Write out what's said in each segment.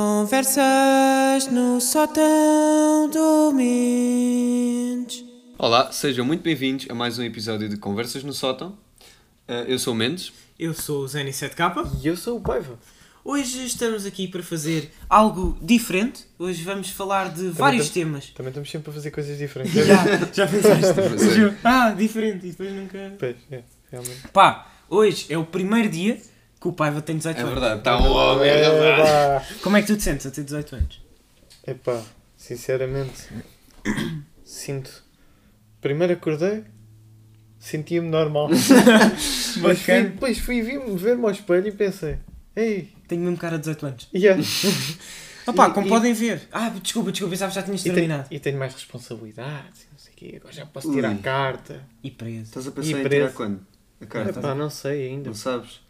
Conversas no sótão do Mendes. Olá, sejam muito bem-vindos a mais um episódio de Conversas no Sótão. Eh, eu sou o Mendes. Eu sou o Zeni 7K. E eu sou o Paiva. Hoje estamos aqui para fazer algo diferente. Hoje vamos falar de vários tam- temas. Também estamos sempre a fazer coisas diferentes. Já, já pensaste? Ah, diferente. E depois nunca. Pois, é, realmente. Pá, hoje é o primeiro dia que o Paiva tem 18 É anos. verdade, está um homem. Epá, Como é que tu te sentes a ter 18 anos? epá, sinceramente, sinto. Primeiro acordei, sentia-me normal. Mas fui, depois fui vi-me ver-me ao espelho e pensei, ei, Tenho mesmo cara de 18 anos. yeah. Opá, E- como e- podem ver. Ah, desculpa, desculpa, pensava que já tinhas e, tenho, terminado. e tenho mais responsabilidades, não sei o quê, agora já posso tirar Ui. a carta. E preso. Estás a E pensar em preso. tirar quando? A carta? Epá, não sei ainda. Não sabes?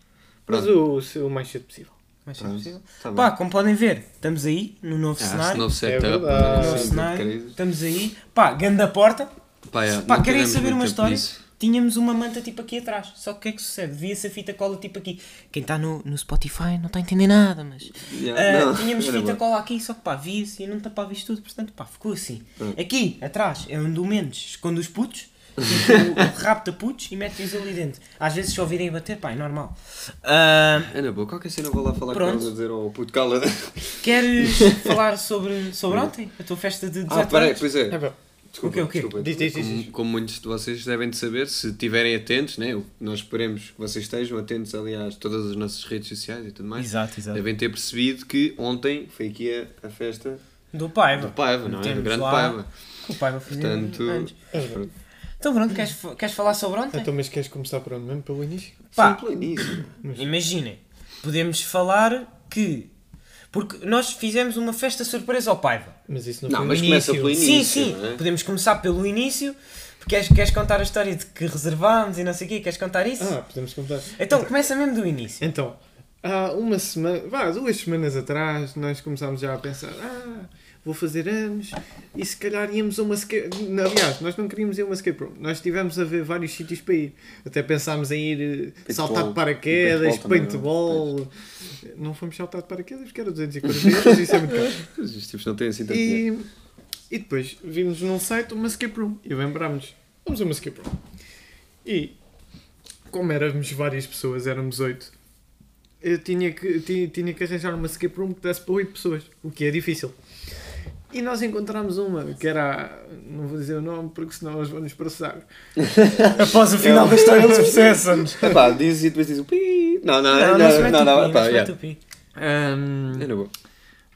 Mas o, o mais cedo possível. Se Pronto. possível. Tá bem. Pá, como podem ver, estamos aí no novo Ah, cenário. novo setup. verdade. novo Novo setup, cenário. querido. Estamos aí. Pá, ganda porta. Pá, é, Pá, não querem tivemos saber muito uma tempo história? nisso. Tínhamos uma manta tipo aqui atrás. Só que o que é que sucede? Via-se a fita cola tipo aqui. Quem está no, no Spotify não está a entender nada, mas. Yeah, Ah, não, tínhamos era fita bom. cola aqui, só que pá, via-se e não tapava isto tudo, portanto pá, ficou assim. Hum. Aqui, atrás, é onde o Mendes esconde os putos, rapta putos e mete-os ali dentro. Às vezes se ouvirem bater, pá, é normal. Ah, É na boa, qualquer cena vou lá falar Pronto. com a dizer ao puto cala. queres falar sobre, sobre ontem? A tua festa de 18 Ah, peraí, pois é. É, Desculpa, O quê, o quê? desculpa. Diz, diz, diz, como, como muitos de vocês devem de saber, se estiverem atentos, né? nós esperemos que vocês estejam atentos, aliás, todas as nossas redes sociais e tudo mais. Exato, exato. Devem ter percebido que ontem foi aqui a, a festa Do Paiva. do Paiva, não é? Do grande lá- Paiva. O Paiva fazia Portanto. Então pronto, queres, queres falar sobre ontem? Então, mas queres começar por onde mesmo? Pelo início? Pá. Sim, pelo início. Imaginem, podemos falar que. Porque nós fizemos uma festa surpresa ao Paiva. Mas isso não, Não, foi mas no começa início. pelo sim, início, sim, não é? podemos começar pelo início. Porque queres, queres contar a história de que reservámos e não sei o quê? Queres contar isso? Ah, podemos contar. então começa mesmo do início. Então, há uma semana, vá, duas semanas atrás, nós começámos já a pensar, ah, vou fazer anos e se calhar íamos a uma escape... Aliás, nós não queríamos ir a uma escape room. Nós estivemos a ver vários sítios para ir. Até pensámos em ir eh, Paintball. saltar de paraquedas, paintball paintball. Não fomos saltar de paraquedas porque era 240 euros, isso é muito caro. Os tipos não têm assim tanto. E, e depois vimos num site uma escape room e lembrámos, vamos a uma escape room. E como éramos várias pessoas, éramos oito, eu tinha que, tinha, tinha que arranjar uma escape room que desse para oito pessoas, o que é difícil. E nós encontramos uma que era, a- não vou dizer o nome porque senão eles vão nos processar. Após o final da história, eles processam-nos. Epá, diz e depois diz o pi. Não, não, Não, não, não não, mete não, o pi, não, não pá, se yeah. É.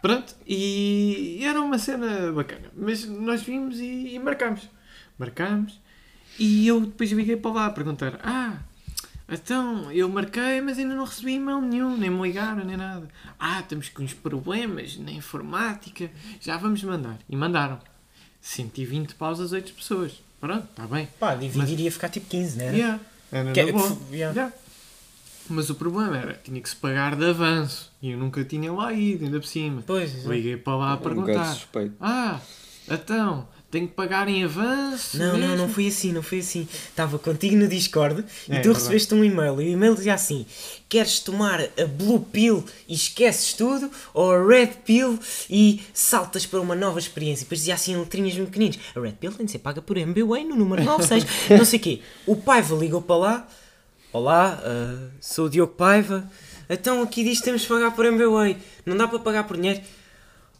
Pronto, e era uma cena bacana. Mas nós vimos e, e marcámos. Marcámos e eu depois liguei para lá a perguntar: Ah, então eu marquei, mas ainda não recebi e-mail nenhum, nem me ligaram, nem nada. Ah, estamos com uns problemas na informática, já vamos mandar. E mandaram 120 paus às 8 pessoas. Pronto, está bem. Pá, dividir ia ficar tipo 15, né? Yeah, era Que é- f- yeah. Yeah. Mas o problema era tinha que se pagar de avanço e eu nunca tinha lá ido, ainda por cima. Pois, exato. Liguei para lá a um perguntar. suspeito. Ah, então, tenho que pagar em avanço? Não, não, mesmo? não foi assim, não foi assim. Estava contigo no Discord e É, tu verdade. recebeste um e-mail e o e-mail dizia assim: Queres tomar a Blue Pill e esqueces tudo? Ou a Red Pill e saltas para uma nova experiência? E depois dizia assim em letrinhas muito pequeninas: A Red Pill tem de ser paga por MBWay no número 96, não sei o quê. O Paiva ligou para lá: Olá, ah, sou o Diogo Paiva. Então aqui diz que temos de pagar por MBWay, não dá para pagar por dinheiro.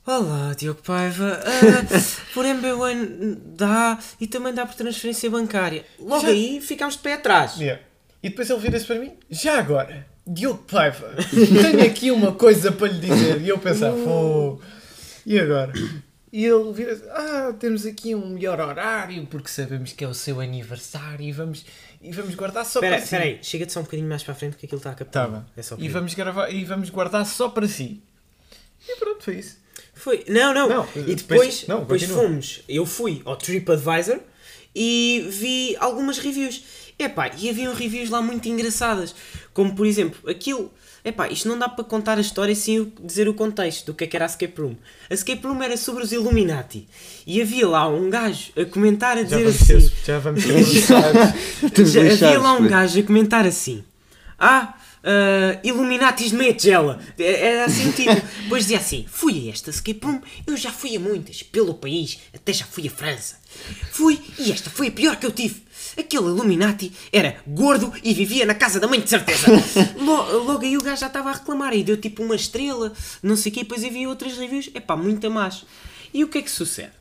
Olá, Diogo Paiva. Ah, por MBWay dá e também dá por transferência bancária. Logo Já- aí ficámos de pé atrás. Yeah. E depois ele vira-se para mim. Já agora, Diogo Paiva, tenho aqui uma coisa para lhe dizer. E eu pensar, pô, e agora? E ele vira-se, ah, temos aqui um melhor horário, porque sabemos que é o seu aniversário e vamos, e vamos guardar só Espera para si. espera aí, chega-te só um bocadinho mais para a frente porque aquilo está a captar. Tá bem. É só e, vamos gravar, e vamos guardar só para si. E pronto, foi isso. Foi. Não, não. Não, e depois, depois- não, depois fomos. Eu fui ao TripAdvisor e vi algumas reviews. Epá, e haviam reviews lá muito engraçadas. Como por exemplo, aquilo. Epá, isto não dá para contar a história sem dizer o contexto do que é que era a Escape Room. A Escape Room era sobre os Illuminati. E havia lá um gajo a comentar a Já dizer vamos assim. ter, já vamos. Estamos Já havia lá um gajo a comentar assim: Ah, ah, Illuminatis de Megela. É- Era assim o título. Depois dizia assim: fui a esta escape room, eu já fui a muitas, pelo país, até já fui a França. Fui e esta foi a pior que eu tive. Aquele Illuminati era gordo e vivia na casa da mãe de certeza. Lo- Logo, aí o gajo já estava a reclamar e deu tipo uma estrela, não sei o quê, e depois havia outras reviews, é pá, muito a mais. E o que é que sucede?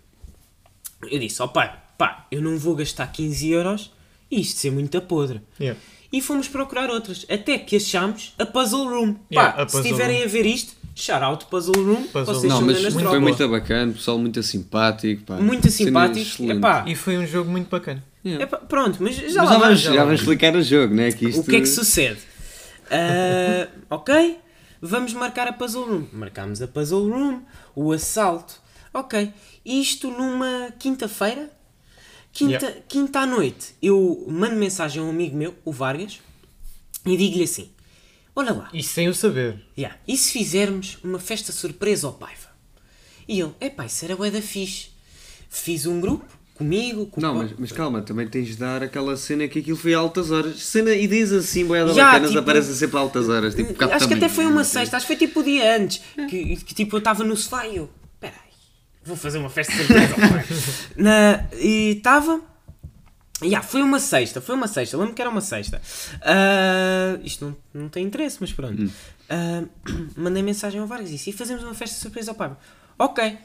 Eu disse, ó pai, pá, eu não vou gastar 15 euros e isto ser muito podre. Yeah. E fomos procurar outras, até que achámos a Puzzle Room. Pá, Yeah, a se Puzzle estiverem Room. a ver isto, shout out Puzzle Room, Puzzle vocês Não, mas grandes foi muito bacana, pessoal muito simpático. Pá. Muito simpático. Epá, E foi um jogo muito bacana. Yeah. epá, pronto, mas já Mas lá vamos, vamos. já vamos explicar o jogo, né? Que isto... O que é que sucede? Ah, ok, vamos marcar a Puzzle Room. Marcámos a Puzzle Room, o assalto. Ok, isto numa quinta-feira. Quinta, Yeah. quinta à noite, eu mando mensagem a um amigo meu, o Vargas, e digo-lhe assim: Olha lá, E sem o saber. yeah, e se fizermos uma festa surpresa ao Paiva? E ele: Epá, isso era bué da fixe. Fiz um grupo, comigo, com o Não, mas, mas calma, também tens de dar aquela cena que aquilo foi a altas horas. Cena, ideias assim, boiada Já, bacanas, tipo- aparecem sempre a altas horas. Tipo, acho que também. até foi uma sexta, acho que foi tipo o dia antes. Que, que, tipo eu estava no sofá e eu, vou fazer uma festa surpresa ao pai. Na, e estava. Yeah, foi uma sexta, foi uma sexta, lembro que era uma sexta. Ah, isto não, não tem interesse, mas pronto. Ah, mandei mensagem ao Vargas e disse: e fazemos uma festa surpresa ao pai. Ok,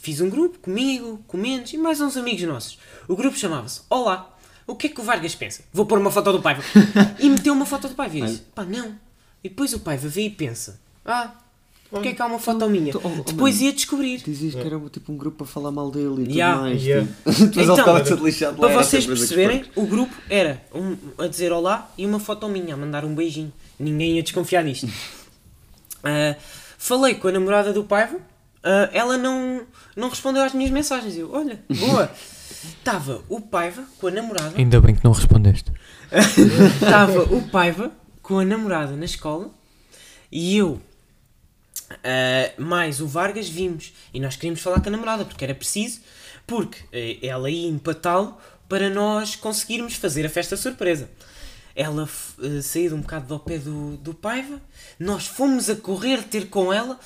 fiz um grupo comigo, com menos e mais uns amigos nossos. O grupo chamava-se Olá. O que é que o Vargas pensa? Vou pôr uma foto do Paiva. e meteu uma foto do Paiva e eu disse: pá, não. E depois o Paiva vê e pensa: ah, porque é que há uma foto minha? oh, oh, Depois mano. ia descobrir. Dizias que era tipo um grupo para falar mal dele e tudo Yeah. mais. Yeah. tipo. Então, lixado lá. Para era vocês perceberem, o grupo era um, a dizer olá e uma foto minha, a mandar um beijinho. Ninguém ia desconfiar disto. Ah, falei com a namorada do Paiva, ah, ela não, não respondeu às minhas mensagens. Eu, olha, boa. Estava o Paiva com a namorada. Ainda bem que não respondeste. Estava o Paiva com a namorada na escola e eu, ah, mais o Vargas, vimos. E nós queríamos falar com a namorada porque era preciso, porque eh, ela ia empatá-lo para nós conseguirmos fazer a festa surpresa. Ela eh, saiu um bocado do pé do, do Paiva, nós fomos a correr ter com ela.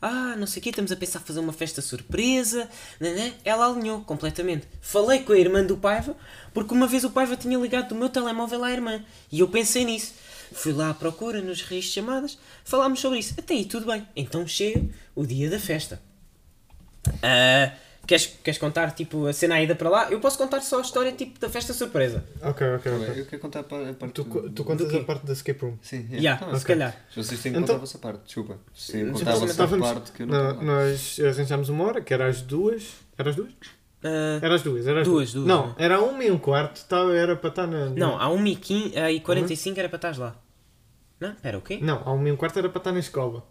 Ah, não sei o quê, estamos a pensar fazer uma festa surpresa. Né, né? Ela alinhou completamente. Falei com a irmã do Paiva, porque uma vez o Paiva tinha ligado do meu telemóvel à irmã. E eu pensei nisso. Fui lá à procura nos registros de chamadas, falámos sobre isso. Até aí tudo bem. Então chega o dia da festa. Ah, queres, queres contar tipo a cena ida para lá? Eu posso contar só a história tipo da festa surpresa. Ok, ok, bem, Eu quero contar a pa- a parte Tu, do- tu contas a parte da escape room. Sim, é. Tá bem, se ok. calhar. Se vocês têm que Então- contar a vossa parte, desculpa. Se têm que contar a vossa parte que eu não lá. nós arranjámos uma hora, que era às duas. Era às duas? Era às duas, era Duas, duas, Não, né? era uma e um quarto, tava, era para estar na. não, há 1h45 era para estás lá. Não? Espera, o quê? Não, há uma e um quarto era para estar na escola.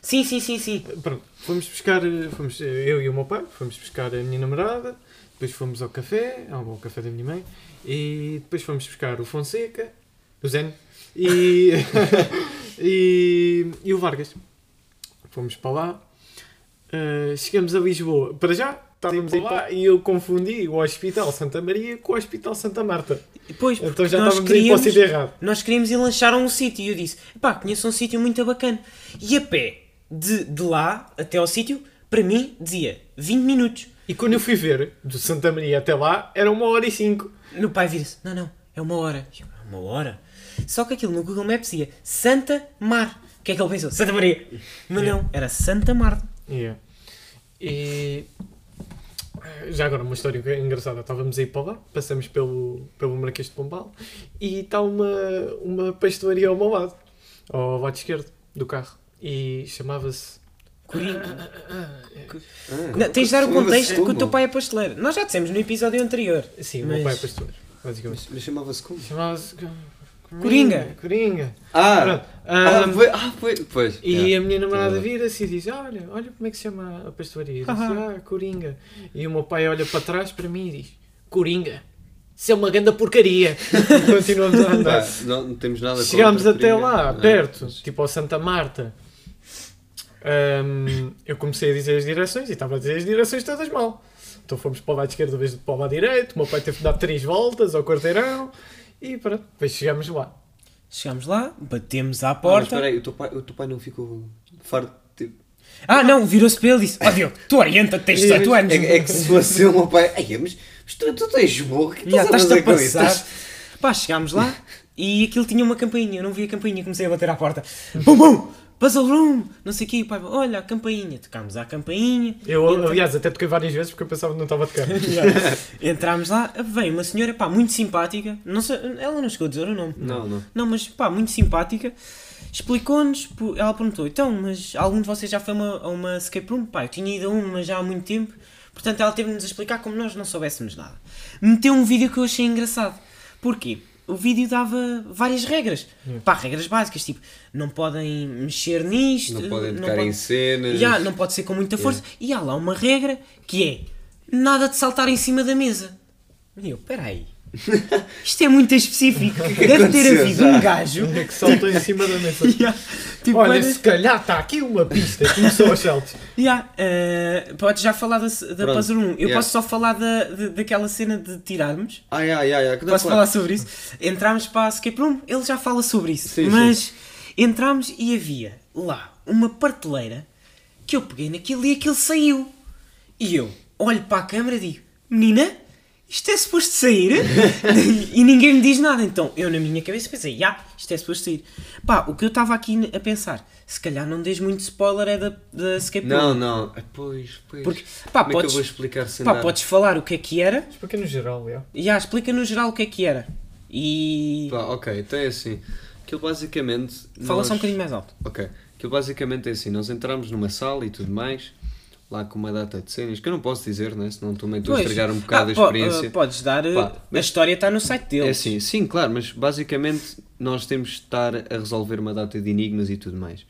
Sim, sim, sim, sim. Pronto, fomos buscar, eh, fomos, eh, eu e o meu pai, fomos buscar a minha namorada, depois fomos ao café, ao, café da minha mãe, e depois fomos buscar o Fonseca, o Zen, e, e, e o Vargas. Fomos para lá, eh, chegamos a Lisboa, para já, estávamos lá e eu confundi o Hospital Santa Maria com o Hospital Santa Marta. Depois, Então já nós estávamos aí para o queríamos, sítio errado. nós queríamos ir lanchar a um sítio e eu disse, pá, conheço um sítio muito bacana. E a pé, de, de lá até ao sítio, para mim, dizia 20 minutos. E quando eu fui ver, do Santa Maria até lá, era uma hora e cinco. Meu pai vira-se, não, não, é uma hora. Eu, "É uma hora? Só que aquilo no Google Maps dizia Santa Mar. O que é que ele pensou? Santa Maria. Mas não, era Santa Marta. Yeah. E já agora uma história engraçada. Estávamos aí para lá, passamos pelo, pelo Marquês de Pombal e está uma, uma pastelaria ao meu lado, ao lado esquerdo do carro. E chamava-se. Coringa. Ah, Não, tens de dar o contexto que o teu pai é pasteleiro. Nós já dissemos no episódio anterior. Sim, o Mas- meu pai é pasteleiro, basicamente. Mas, mas chamava-se como? Chamava-se. Coringa. Coringa. Ah! Ah, foi, ah, foi. Pois. E yeah. a minha namorada vira-se e diz: Olha, olha como é que se chama a pastelaria. Eu disse, Aham. ah, Coringa. E o meu pai olha para trás para mim e diz: Coringa, isso é uma grande porcaria. E continuamos a andar. Pá, não, não temos nada Chegámos até Coringa. lá, Não, perto, mas- tipo ao Santa Marta. Ahm, eu comecei a dizer as direções e estava a dizer as direções todas mal. Então fomos para o lado esquerdo, em vez de para o lado direito. O meu pai teve de dar três voltas ao quarteirão e pronto, depois chegámos lá. Chegámos lá, batemos à Ah, mas porta. espera aí, o teu pai, o teu pai não ficou farto tipo... Ah, não, virou-se para ele e disse: Ó Diogo, tu orienta, tens 18 anos. É, é que se fosse o meu pai. Ai, mas, mas tu, tu tens burro, que Já estás a estás-te a fazer com isso? passar. Estás- Pá, chegámos lá e aquilo tinha uma campainha. Eu não vi a campainha, comecei a bater à porta. Bum, bum! Puzzle Room! Não sei o quê. O pai, olha a campainha. Tocámos à campainha. Eu, Entra- aliás, até toquei várias vezes porque eu pensava que não estava a tocar. Entramos lá, veio uma senhora, pá, muito simpática. Não sei, ela não chegou a dizer o nome. Não, não. Não, mas pá, muito simpática. Explicou-nos, ela perguntou, então, mas algum de vocês já foi a uma, a uma escape room? Pá, eu tinha ido a uma já há muito tempo. Portanto, ela teve-nos a explicar como nós não soubéssemos nada. Meteu um vídeo que eu achei engraçado. Porquê? O vídeo dava várias regras. Pá, regras básicas, tipo, não podem mexer nisto. Não podem tocar podem- em cenas. Já, não pode ser com muita força. E há lá uma regra que é nada de saltar em cima da mesa. E eu, peraí. Isto é muito específico. Deve ter havido um gajo. É que saltou em cima da mesa. Ya, tipo, Olha, se calhar está aqui uma pista. Começou aos saltos. ya, eh, podes já falar da, da Pronto, Puzzle 1. Eu yeah. posso só falar da, de- daquela cena de tirarmos. Ai, ai, ai. que Posso falar sobre isso? Entramos para a escape room, ele já fala sobre isso. Sim, mas entramos e havia lá uma prateleira que eu peguei naquilo e aquilo saiu. E eu olho para a câmara e digo: Menina, isto é suposto sair? e ninguém me diz nada. Então eu, na minha cabeça, pensei: Já, isto é suposto sair. Pá, o que eu estava aqui a pensar, se calhar não dês muito spoiler é da, da escape Não, room. não. Ah, Pois, pois. Porque, pá, Como é que podes, eu vou explicar sem pá, dar? podes falar o que é que era. Explica no geral, já. E já, explica no geral o que é que era. E. Pá, ok, então é assim. Aquilo basicamente. Fala nós- só um bocadinho mais alto. Ok. Aquilo basicamente é assim. Nós entramos numa sala e tudo mais. Lá com uma data de cenas. Que eu não posso dizer, né? Senão também estou a estragar um bocado Ah, a po- experiência. ah, podes dar. Pá, a mas- história está no site deles. É assim, sim, claro, mas basicamente nós temos de estar a resolver uma data de enigmas e tudo mais.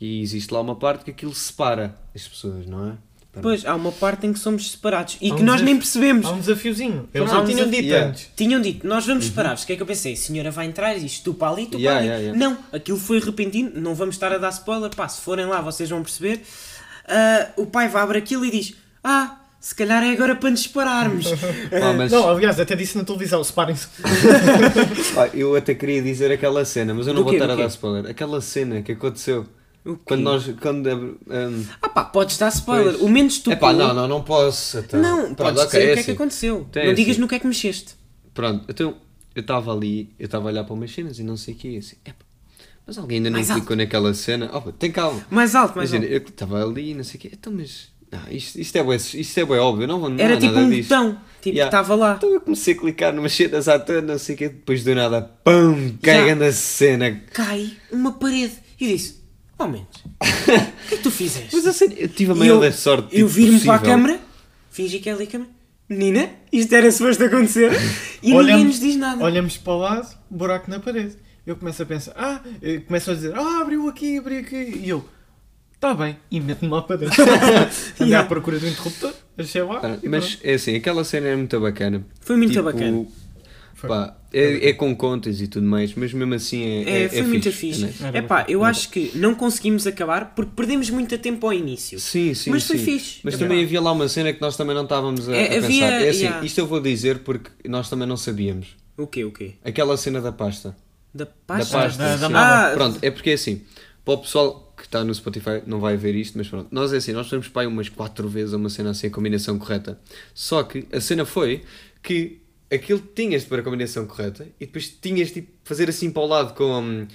E existe lá uma parte que aquilo separa as pessoas, não é? Pois, há uma parte em que somos separados e Há que um nós desafio- nem percebemos. Há um desafiozinho. Eles um tinham dito Yeah. antes. Tinham dito, nós vamos separados. O que é que eu pensei? A senhora vai entrar e diz tu para ali, tu Uhum. Yeah, para ali. yeah, yeah. Não, aquilo foi repentino, não vamos estar a dar spoiler. Pá, se forem lá vocês vão perceber. Ah, o pai vai abrir aquilo e diz: Ah, se calhar é agora para nos separarmos. Pá, mas, Não, aliás, até disse na televisão, separem-se. pá, eu até queria dizer aquela cena, mas eu não Do vou quê, estar a dar spoiler. Aquela cena que aconteceu. Quando nós. Quando, um, Ah pá, podes dar spoiler. Pois. O menos tu. é pá, não, não, não posso. Então. Não, Pronto, podes ok, dizer o que é assim. que aconteceu. Então é não digas assim. no que é que mexeste. Pronto, então eu estava ali, eu estava a olhar para umas cenas e não sei o que, assim, epá, mas alguém ainda não Mais alto. clicou naquela cena. Opa, tem calma. Mais alto, mais Imagina, alto. eu estava ali e não sei o quê, então mas. Não, isto, isto, é bué, isto é bué óbvio, não, não Era tipo nada um disto. botão. Tipo, Yeah. estava lá. Então eu comecei a clicar numas cenas à toa, não sei o quê, depois do nada, pum, cai na cena. Cai uma parede. E eu disse: Oh, menos. O que é que tu fizeste? Mas assim, eu tive a maior eu, sorte. eu tipo, viro-me para a câmara, fingi que é ali a câmara. Menina, isto era suposto acontecer. E ninguém Olhamos- nos diz nada. Olhamos para o lado, buraco na parede. Eu começo a pensar, ah, começam a dizer, ah, abriu aqui, abriu aqui. E eu, está bem, e meto-me lá para dentro. Andei Yeah. à procura do interruptor, achei lá. Ah, Mas pronto. é assim, aquela cena é muito bacana. Foi muito Tipo, bacana. Pá, é, é com contas e tudo mais, mas mesmo assim é. É, foi muito fixe. É pá, eu acho que não conseguimos acabar porque perdemos muito tempo ao início. Sim, sim, Mas foi sim. fixe. Mas É também havia lá uma cena que nós também não estávamos a, É, a havia- pensar. É assim, yeah. isto eu vou dizer porque nós também não sabíamos. O quê, o quê? Aquela cena da pasta. Da Da pasta? pasta. Da- da. Ah, Pronto, é porque é assim, para o pessoal que está no Spotify não vai ver isto, mas pronto, nós é assim, nós fomos para aí umas 4 vezes a uma cena assim, a combinação correta. Só que a cena foi que aquilo tinhas de pôr a combinação correta e depois tinhas de fazer assim para o lado com. hum,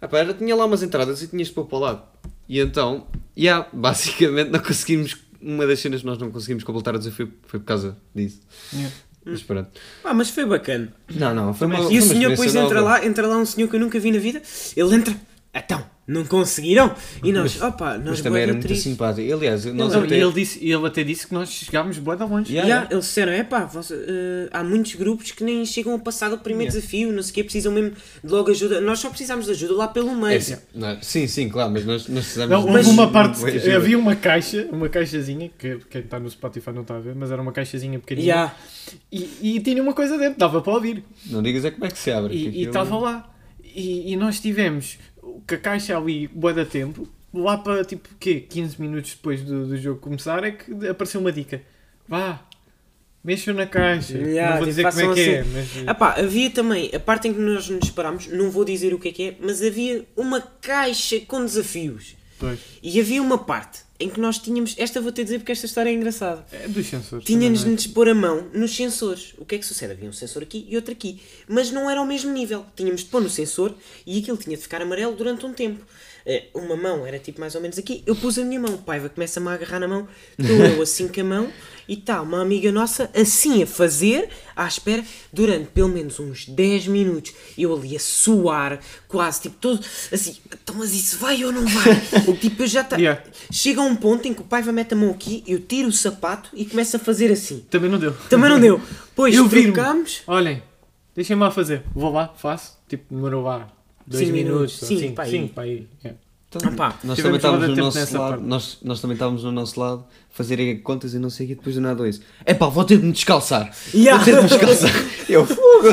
Ah, pá, era, tinha lá umas entradas e tinhas de pôr para o lado. E então, yeah, basicamente não conseguimos. Uma das cenas que nós não conseguimos completar o desafio foi por causa disso. Yeah. Mas pronto. Mas foi bacana. Não, não, foi uma. E foi o uma senhor depois entra nova. lá, entra lá um senhor que eu nunca vi na vida, ele entra, então, não conseguiram? E nós, opa, nós Mas também era muito simpático. Aliás, nós Não, até... e ele, disse, ele até disse que nós chegámos bué da longe. Yeah, yeah. Eles disseram, é pá, há muitos grupos que nem chegam a passar do primeiro Yeah. desafio, não sei o quê, precisam mesmo de logo ajuda. Nós só precisamos de ajuda lá pelo meio. É, sim, não, sim, sim, claro, mas nós, nós precisamos Não, Mas- uma parte, havia uma caixa, uma caixazinha, que quem está no Spotify não está a ver, mas era uma caixazinha pequenina. Ya. E, e tinha uma coisa dentro, dava para ouvir. Não digas é como é que se abre. E- aquilo- estava lá. E, e nós tivemos com a caixa ali, boa da tempo, lá para tipo, quê? 15 minutos depois do, do jogo começar, é que apareceu uma dica. Vá, Mexam na caixa. Yeah, não vou tipo, dizer como é que é, assim. mas. Ah pá, havia também, a parte em que nós nos parámos, não vou dizer o que é que é, mas havia uma caixa com desafios. Pois. E havia uma parte em que nós tínhamos, esta vou ter dizer porque esta história é engraçada. É dos sensores. Tínhamos também, de nos pôr a mão nos sensores. O que é que sucede? Havia um sensor aqui e outro aqui. Mas não era ao mesmo nível. Tínhamos de pôr no sensor e aquilo tinha de ficar amarelo durante um tempo. Eh, Uma mão era tipo mais ou menos aqui. Eu pus a minha mão. O Paiva começa-me a agarrar na mão. Estou eu assim com a mão. E está uma amiga nossa assim a fazer, à espera, durante pelo menos uns 10 minutos. Eu ali a suar, quase, tipo, todo assim. Então, mas isso vai ou não vai? tipo, eu já está. Yeah. Chega a um ponto em que o Paiva mete a mão aqui, eu tiro o sapato e começo a fazer assim. Também não deu. Também não deu. Pois Eu. Olhem, deixem-me lá fazer. Vou lá, faço. Tipo, demorou lá. Dois Cinco minutos. minutos. ou Cinco, cinco, pá, aí. cinco, pá, aí. É. Então, pá, nós também estávamos no nosso lado, parte. nós, nós também estávamos no nosso lado, fazer contas e não sei o quê, depois do nada isso. É pá, vou ter de me descalçar. Yeah. Vou ter de me descalçar. Eu, fogo.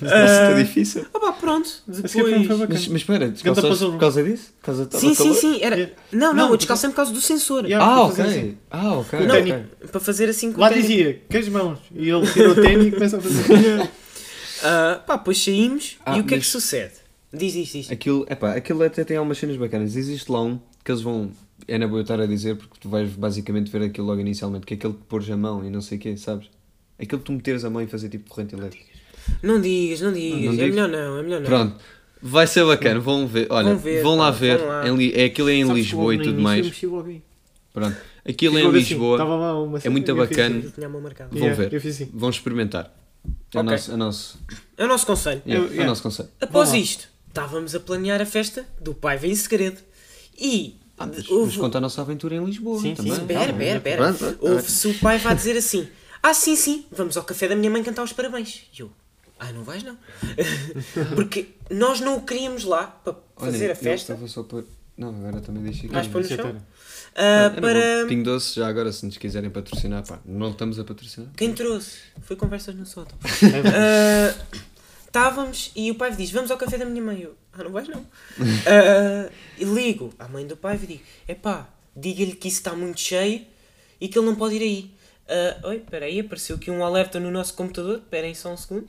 Nossa, está difícil. Ah pá, pronto. Que Depois... Mas, mas espera, descalçaste por causa disso? Por causa Sim, sim, sim. Era... Yeah. Não, não, Não, eu descalcei por causa do sensor. Yeah. Ah, para fazer ok. assim. Ah, ok. Não, ok. para fazer assim com Lá o dizia, que as mãos. E ele tira o ténis e começa a fazer. Ah, pá, depois saímos Ah, e o que é que mas- sucede? Diz isto, diz. Aquilo, epá, aquilo até tem algumas cenas bacanas. Existe lá um que eles vão. É na boa estar a dizer porque tu vais basicamente ver aquilo logo inicialmente, que é aquele que pôres a mão e não sei o quê, sabes? Aquele que tu meteres a mão e fazer tipo corrente elétrica. Não digas, não digas. Não é digo. melhor não, é melhor não. Pronto, vai ser bacana, vão ver. Olha, Vão ver, vão lá pá, ver. vão lá. Em Li- é aquilo é em Sabes Lisboa e tudo mais. Pronto, aquilo é em assim, Lisboa. uma cena muito bacana. assim. Vão Yeah, ver. Assim. Vão experimentar. É o nosso, é o nosso, É o nosso conselho. yeah, Eu- é o nosso conceito. Após isto, estávamos a planear a festa do pai vem em segredo. E Ah, mas, houve- mas conta a nossa aventura em Lisboa Sim, sim. também. Espera, Calma. espera, espera. Pronto, pronto. Ouve-se o pai vai dizer assim: Ah, sim, sim, vamos ao café da minha mãe cantar os parabéns. E eu, ah, não vais não. Porque nós não o queríamos lá para Olha, fazer a eu festa. estava só para. Não, agora também deixei aqui. Vais pôr no é chão? Ah, Era para. Pingo Doce, já agora, se nos quiserem patrocinar, pá, não estamos a patrocinar. Quem trouxe? Foi conversas no sótão. É. Ah, Estávamos e o pai diz: Vamos ao café da minha mãe. Eu, ah, não vais não. E ligo à mãe do pai e digo: Epá, diga-lhe que isso está muito cheio e que ele não pode ir aí. Ah, oi, espera aí, apareceu aqui um alerta no nosso computador. Esperem só um segundo.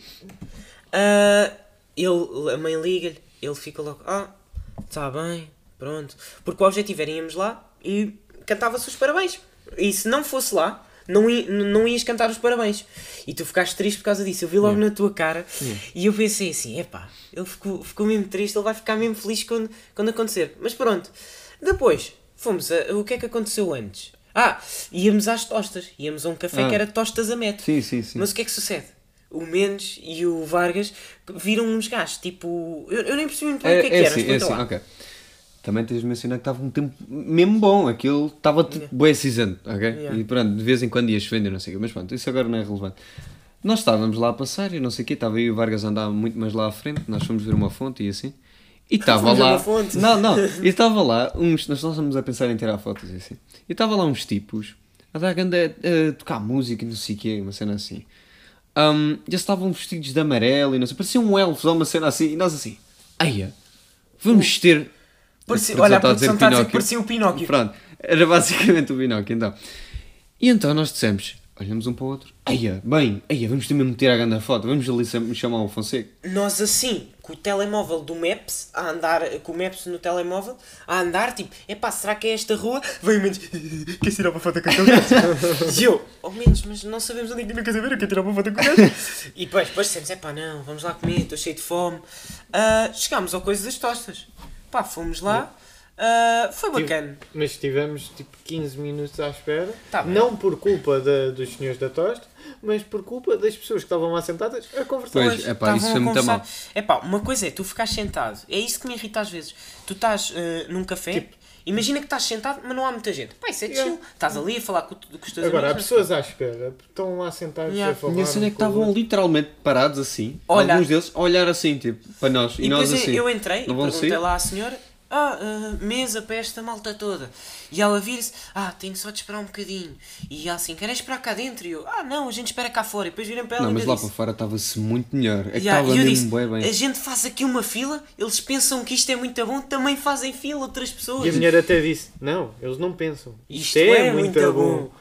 Ah, ele, a mãe liga-lhe, ele fica logo: Ah, está bem, pronto. Porque o objetivo era irmos lá e cantava-se os parabéns. E se não fosse lá, não, não ias cantar os parabéns. E tu ficaste triste por causa disso. Eu vi logo na tua cara e eu pensei assim: epá, ele ficou, ficou mesmo triste, ele vai ficar mesmo feliz quando, quando acontecer. Mas pronto, depois fomos a. O que é que aconteceu antes? Ah, íamos às tostas. Íamos a um café Ah. que era tostas a metro. Sim, sim, sim. Mas o que é que sucede? O Mendes e o Vargas viram uns gajos, tipo. Eu, eu nem percebi muito bem o que é que era, assim, mas é assim, lá. Também tens de mencionar que estava um tempo mesmo bom, aquilo estava tipo bué cinzento, ok? Yeah. E pronto, de vez em quando ia chovendo e não sei o quê, mas pronto, isso agora não é relevante. Nós estávamos lá a passar e não sei o quê, estava aí o Vargas a andar muito mais lá à frente, nós fomos ver uma fonte e assim. E estava lá. Não, não, e estava lá uns. Nós estávamos a pensar em tirar fotos e assim. E estava lá uns tipos a dar ganda a, tocar música e não sei o quê, uma cena assim. Um, eles estavam vestidos de amarelo e não sei, pareciam um elfos ou uma cena assim, e nós assim, eia, vamos ter. Parecia- olha, a produção está a dizer parecia o Pinóquio. Pronto, era basicamente o Pinóquio então. E então nós dissemos, olhamos um para o outro, eia, bem, eia, vamos ter mesmo de tirar a grande foto, vamos ali chamar o Fonseca. Nós assim, com o telemóvel do Maps, a andar, com o Maps no telemóvel, a andar, tipo, epá, será que é esta rua? Vem o Mendes, queres tirar uma foto com aquele gajo? E eu, oh Mendes, mas não sabemos onde é que não queres saber, eu quero tirar uma foto com o gajo. E depois, depois dissemos, epá, não, vamos lá comer, estou cheio de fome. Ah, chegámos ao Coisa das Tostas. Pá, fomos lá, ah, foi bacana. Mas tivemos tipo 15 minutos à espera. Tá não por culpa da- dos senhores da tosta, mas por culpa das pessoas que estavam lá sentadas a conversar. Pois, é pá, isso foi muito mal. É pá, uma coisa é tu ficares sentado. É isso que me irrita às vezes. Tu estás eh, num café, Tipo- imagina que estás sentado, mas não há muita gente. Pá, isso é Yeah. chill. Estás ali a falar com, com os teus Agora, há amigos. pessoas à espera, estão lá sentados Yeah. a falar. E a cena é que estavam literalmente parados assim, Olha. alguns deles a olhar assim, tipo, para nós, e, E nós assim. eu entrei e perguntei sair? lá à senhora: Ah, ah, mesa para esta malta toda. E ela vira-se: Ah, tenho só de esperar um bocadinho. E ela assim: Queres esperar cá dentro? E eu: Ah, não, a gente espera cá fora. E depois viram para ela Não, mas lá disse, para fora estava-se muito melhor. É que Yeah, estava e eu mesmo disse, bem bem. a gente faz aqui uma fila, eles pensam que isto é muito bom, também fazem fila outras pessoas. E a mulher até disse: Não, eles não pensam. Isto é muito bom.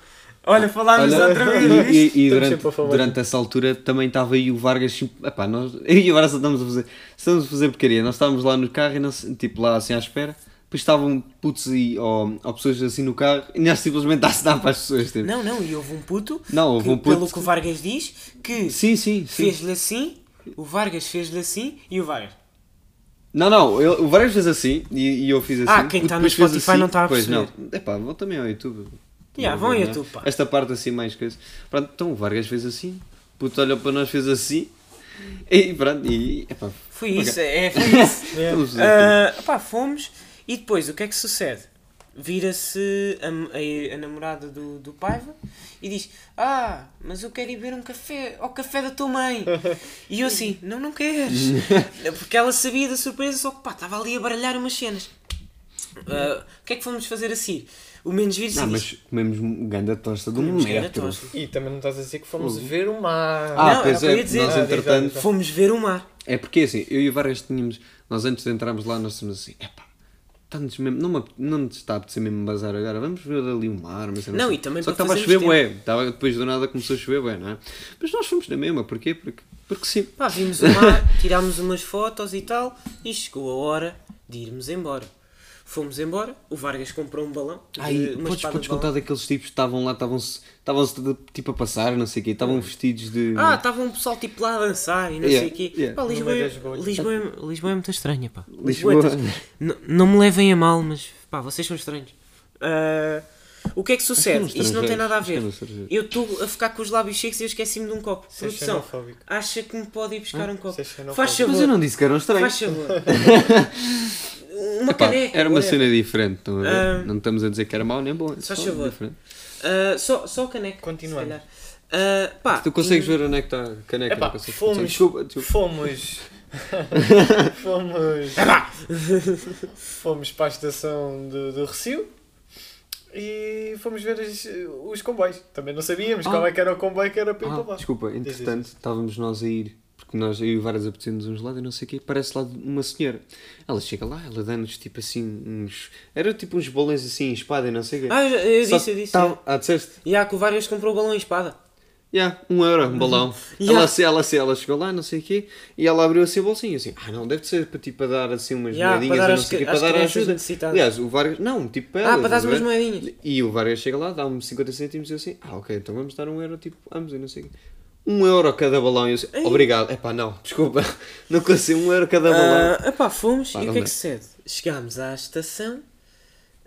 Olha, falámos Olha, outra vez. e, e- e durante, durante essa altura também estava aí o Vargas. Epá, nós, eu e o Vargas estamos a fazer, estamos a fazer porcaria. Nós estávamos lá no carro e nós, tipo lá assim à espera. Depois estavam putos e, ou, ou pessoas assim no carro e nós simplesmente a assinar para as pessoas. Tipo. Não, não, e houve um puto, Não, houve que, um puto pelo que o Vargas diz, que Sim, sim, sim. fez-lhe assim, o Vargas fez-lhe assim e o Vargas. Não, não, eu, o Vargas fez assim e, e eu fiz assim. Ah, quem o tá no Spotify não tá a Pois não. perceber. Epá, vão também ao YouTube. Yeah, vão ao YouTube, é? pá. Esta parte assim mais coisa. Pronto, então o Vargas fez assim. O puto olhou para nós, fez assim. E pronto, e epá, Foi Ok. isso, é, foi isso. Fazer Ah, pá, fomos e depois o que é que sucede? Vira-se a, a- a namorada do, do Paiva e diz: Ah, mas eu quero ir beber um café ao café da tua mãe. E eu assim: Não, não queres. Porque ela sabia da surpresa, só que pá, estava ali a baralhar umas cenas. Ah, o que é que fomos fazer a seguir? O menos vir Não, mas comemos ganda tosta um Comemos metro. E também não estás a dizer que fomos ver o mar. Ah, Não, pois é, dizer. nós Ah, entretanto. Fomos ver o mar. É porque assim, eu e o Vargas tínhamos. Nós antes de entrarmos lá, nós tínhamos assim, epá, está-nos mesmo, não, me, não nos está a apetecer mesmo bazar agora, vamos ver ali o mar, mas Não, e também Só que estava a chover, bué, estava, depois do nada começou a chover, bué, não é? Mas nós fomos na mesma, porquê? Porque, porque sim. Pá, vimos o mar, tirámos umas fotos e tal, e chegou a hora de irmos embora. Fomos embora, o Vargas comprou um balão. Ai, uma podes, podes de balão. contar daqueles tipos que estavam lá, estavam-se de- tipo a passar, não sei o quê, estavam vestidos de. Ah, estava um pessoal tipo lá a dançar e não Yeah, sei o quê. yeah. Pá, Lisboa, é-. Lisboa, é, Lisboa é muito estranha, pá. Lisboa. Lisboetas. N- não me levem a mal, mas pá, vocês são estranhos. Ah, o que é que sucede? Isto não tem nada a ver. não. Eu estou a ficar com os lábios secos e eu esqueci-me de um copo. Isso é Produção, acha que me pode ir buscar um copo? é. Faz Mas eu favor. não disse que eram estranhos. Faz favor. Uma Epá, caneca. era uma whatever. cena diferente, a ver? Ah. não estamos a dizer que era mau nem bom, é Faz só favor. diferente. Ah, só, só a caneca. Continuando. Ah, pá, Tu consegues e- ver onde é que está a caneca? Epá, não fomos- Desculpa, desculpa. Fomos. fomos. fomos para a estação do, do Recio e fomos ver os, os comboios. Também não sabíamos Ah. qual é que era o comboio que era para ir Ah, para lá. desculpa, entretanto, estávamos nós a ir, porque nós, eu e várias apetecendo uns lados e não sei o quê, parece lá uma senhora. Ela chega lá, ela dá-nos tipo assim uns. Era tipo uns bolões assim, espada e não sei o quê. Ah, eu, eu disse, eu que disse. tava- Ah, disseste? E há que o Vargas comprou o balão e espada. Yeah, um euro, um balão. Yeah. Ela, ela, assim, ela chegou lá, não sei o quê, e ela abriu assim o bolsinho, assim, ah não, deve ser para, tipo, para dar assim umas Yeah, moedinhas para dar quê, para dar ajuda. Aliás, o Vargas, não, tipo para Ah, para dar a umas moedinhas. E o Vargas chega lá, dá-me 50 cêntimos e eu assim, ah ok, então vamos dar um euro, tipo, ambos e não sei o quê. Um euro cada balão, e eu assim, obrigado, epá, não, desculpa, não consigo, um euro cada balão. Ah, epá, fomos Pá, e o que é que sucede? Chegámos à estação.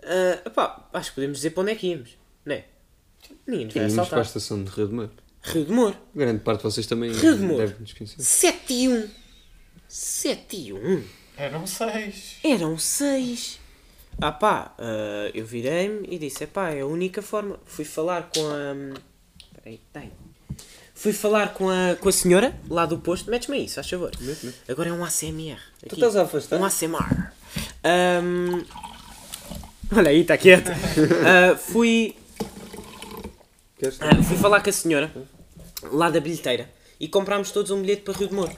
ah, epá, acho que podemos dizer para onde é que íamos. Não é? Ninguém nos vai íamos para a assaltar. estação de Rio de Mar. Rio de Moro. Grande parte de vocês também Rio de Moro. devem nos conhecer. 7 e 1. 7 e 1. Eram seis. Eram 6. Ah pá, ah, eu virei-me e disse, epá, é a única forma. Fui falar com a... Peraí, tá aí. Fui falar com a, com a senhora lá do posto. Metes-me aí, se faz favor. Mete, mete. Agora é um ACMR. Tu Aqui. estás a afastar? Um ACMR. Ahm, Olha aí, está quieto. Ah, fui, ah, fui falar com a senhora lá da bilheteira e comprámos todos um bilhete para Rio de Moro.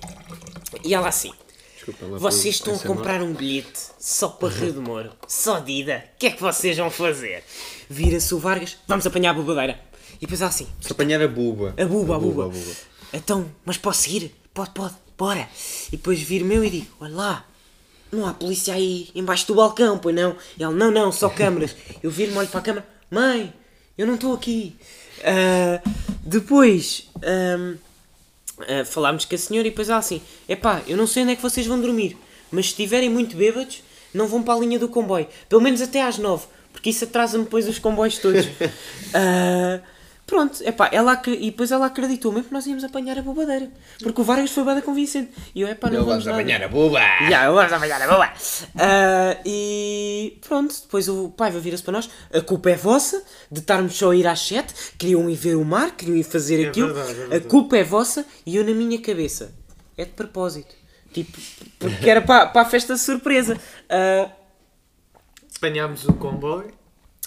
E ela assim, Desculpa, vocês estão a comprar um bilhete só para Rio de Moro, só Dida, o que é que vocês vão fazer? Vira-se o Vargas, vamos apanhar a bobadeira. E depois ela assim, Se apanhar a buba. a buba, a buba. a buba. Então, mas posso ir? Pode, pode, bora. E depois viro-me eu e digo, olha lá, não há polícia aí embaixo do balcão, pois não? E ele, não, não, só câmaras. Eu viro-me, olho para a câmara, mãe, eu não estou aqui. Ah, depois, ah, falámos com a senhora e depois ela assim, epá, eu não sei onde é que vocês vão dormir, mas se estiverem muito bêbados, não vão para a linha do comboio. Pelo menos até às nove, porque isso atrasa-me depois os comboios todos. Ah, Pronto, epá, ela, e depois ela acreditou mesmo que nós íamos apanhar a bobadeira. Porque o Vargas foi bada convincente. E eu, epá, não Ele vamos vamos apanhar a buba. Já, vamos apanhar a boba. Ah, e pronto, depois o pai vai vira-se para nós. A culpa é vossa de estarmos só a ir às sete. Queriam ir ver o mar, queriam ir fazer É aquilo. verdade, é a verdade. culpa é vossa e eu na minha cabeça. É de propósito. Tipo, porque era para, para a festa de surpresa. Ah, Apanhámos o comboio,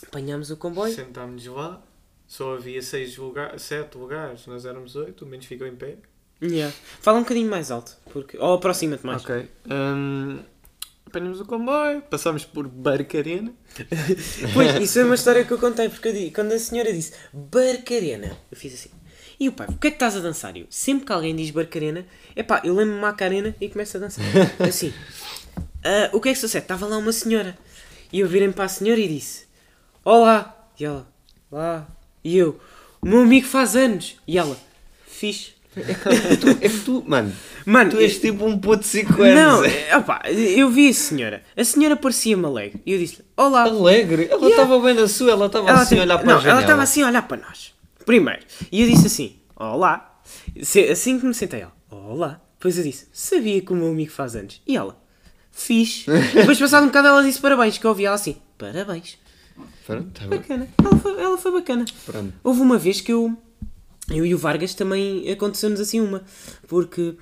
apanhámos o comboio. sentámos-nos lá. Só havia seis lugares, sete lugares, nós éramos oito, o menos ficou em pé. Yeah. Fala um bocadinho mais alto. Porque... Ou aproxima-te mais. Ok. Hum, apanhamos o comboio, passamos por Barcarena. Pois, isso é uma história que eu contei, porque eu di- quando a senhora disse Barcarena, eu fiz assim. E o pai, o que é que estás a dançar? Eu, sempre que alguém diz Barcarena, epá, eu lembro-me Macarena e começo a dançar. Assim. Ah, o que é que sucede? Estava lá uma senhora. E eu virei-me para a senhora e disse: Olá! E ela, lá. E eu, o meu amigo faz anos. E ela, fixe. É que tu, mano, Mano, tu és tipo um puto de 5 não, anos. é. é, opá, eu vi a senhora. A senhora parecia-me alegre. E eu disse-lhe: Olá! Alegre. Ela Yeah. estava bem da sua, ela estava assim a olhar para não, janela. ela estava assim a olhar para nós. Primeiro. E eu disse assim: Olá. Assim que me sentei, ela: Olá. Depois eu disse: Sabia que o meu amigo faz anos. E ela: Fiz. Depois, passado um bocado, ela disse parabéns. Que eu ouvi ela assim: Parabéns. Pronto, tá. Bacana. Ela foi, ela foi bacana. Pronto. Houve uma vez que eu. Eu e o Vargas também aconteceu-nos assim uma. Porque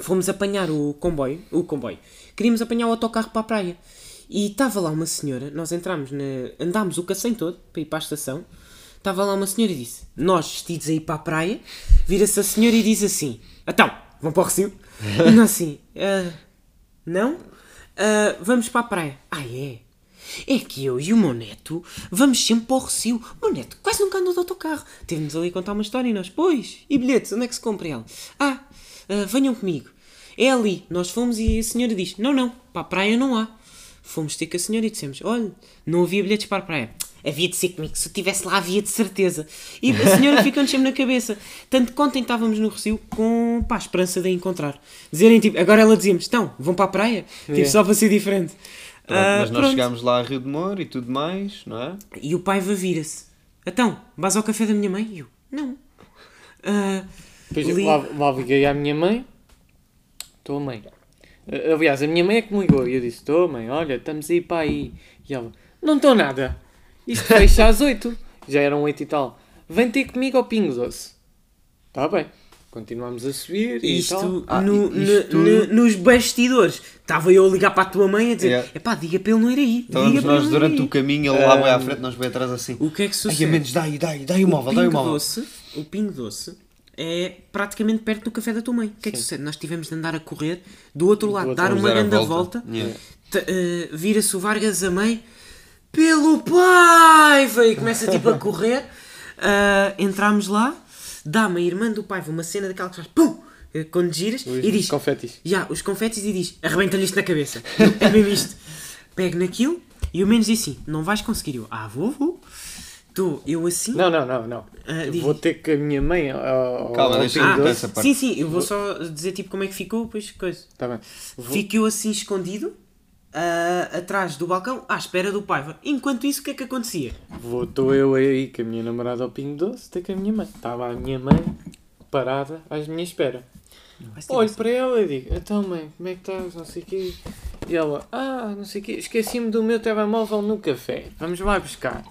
fomos apanhar o comboio. O comboio. Queríamos apanhar o autocarro para a praia. E estava lá uma senhora. Nós entramos na. Andámos o cacém todo para ir para a estação. Estava lá uma senhora e disse: Nós vestidos a ir para a praia. Vira-se a senhora e diz assim: Então, vão para o Recio? E nós assim: "Ah, Não? Ah, vamos para a praia. Ah, é? É que eu e o meu neto vamos sempre para o Recio. O meu neto quase nunca andou de autocarro. Teve-nos ali a contar uma história e nós, pois, e bilhetes, onde é que se compra ela? Ah, ah, venham comigo. É ali. Nós fomos e a senhora diz, não, não, para a praia não há. Fomos ter com a senhora e dissemos, olha, não havia bilhetes para a praia. Havia de ser comigo, se eu estivesse lá havia de certeza. E a senhora ficou-nos sempre na cabeça. Tanto que ontem estávamos no Recio com pá, a esperança de a encontrar. Dizerem tipo, agora ela dizíamos, então, vão para a praia? Tipo, Yeah. só para ser diferente. Pronto, Ah, mas nós pronto. chegámos lá a Rio de Moro e tudo mais, não é? E o pai vira-se. Então, vais ao café da minha mãe? E eu, não. Ah, Depois li- lá, lá liguei à minha mãe. Estou, mãe. Ah, Aliás, a minha mãe é que me ligou. E eu disse: Estou, mãe, olha, estamos aí para aí. E ela: Não estou nada. Isto fecha às 8. Já eram 8 e tal. Vem ter comigo ao Pingo Doce. Está bem. Continuamos a subir e isto. Ah, no- isto no- no- nos bastidores. Estava eu a ligar para a tua mãe a dizer: Yeah. epá, diga para ele não ir aí. Estávamos nós durante aí." o caminho, ele lá vai à Ah, frente, nós bem atrás assim. O que é que Ai, sucede? a menos, dá aí, dá aí, dá aí o móvel, dá aí o Pingo móvel. Doce, o Pingo Doce é praticamente perto do café da tua mãe. O que é que Sim. sucede? Nós tivemos de andar a correr do outro lado, outro dar uma grande volta. volta. Yeah. Eh, Vira-se o Vargas a mãe pelo Paiva e começa tipo a correr. Ah, entramos lá, dá-me a irmã do Paiva uma cena daquela que faz pum! eh, Quando giras Os e diz confetis. Já, os confetes e diz arrebenta-lhe isto na cabeça. é mesmo isto. Pego naquilo e o menos diz assim: não vais conseguir. Eu, ah, vou, vou. Estou eu assim. Não, não, não, não. Ah, Eu diz- vou ter que a minha mãe. Ao, Calma, Pingo Ah, essa parte. sim, sim, eu vou só dizer tipo como é que ficou, depois coisa. Tá bem. Vou- Fico eu assim escondido, ah, atrás do balcão, à espera do Paiva. Enquanto isso, o que é que acontecia? Vou, estou eu aí com a minha namorada ao Pingo Doce, ter com a minha mãe. Estava a minha mãe parada à minha espera. Olho para ela e digo, então mãe, como é que estás? Não sei o quê. E ela, ah, não sei o quê, esqueci-me do meu telemóvel no café. Vamos lá buscar.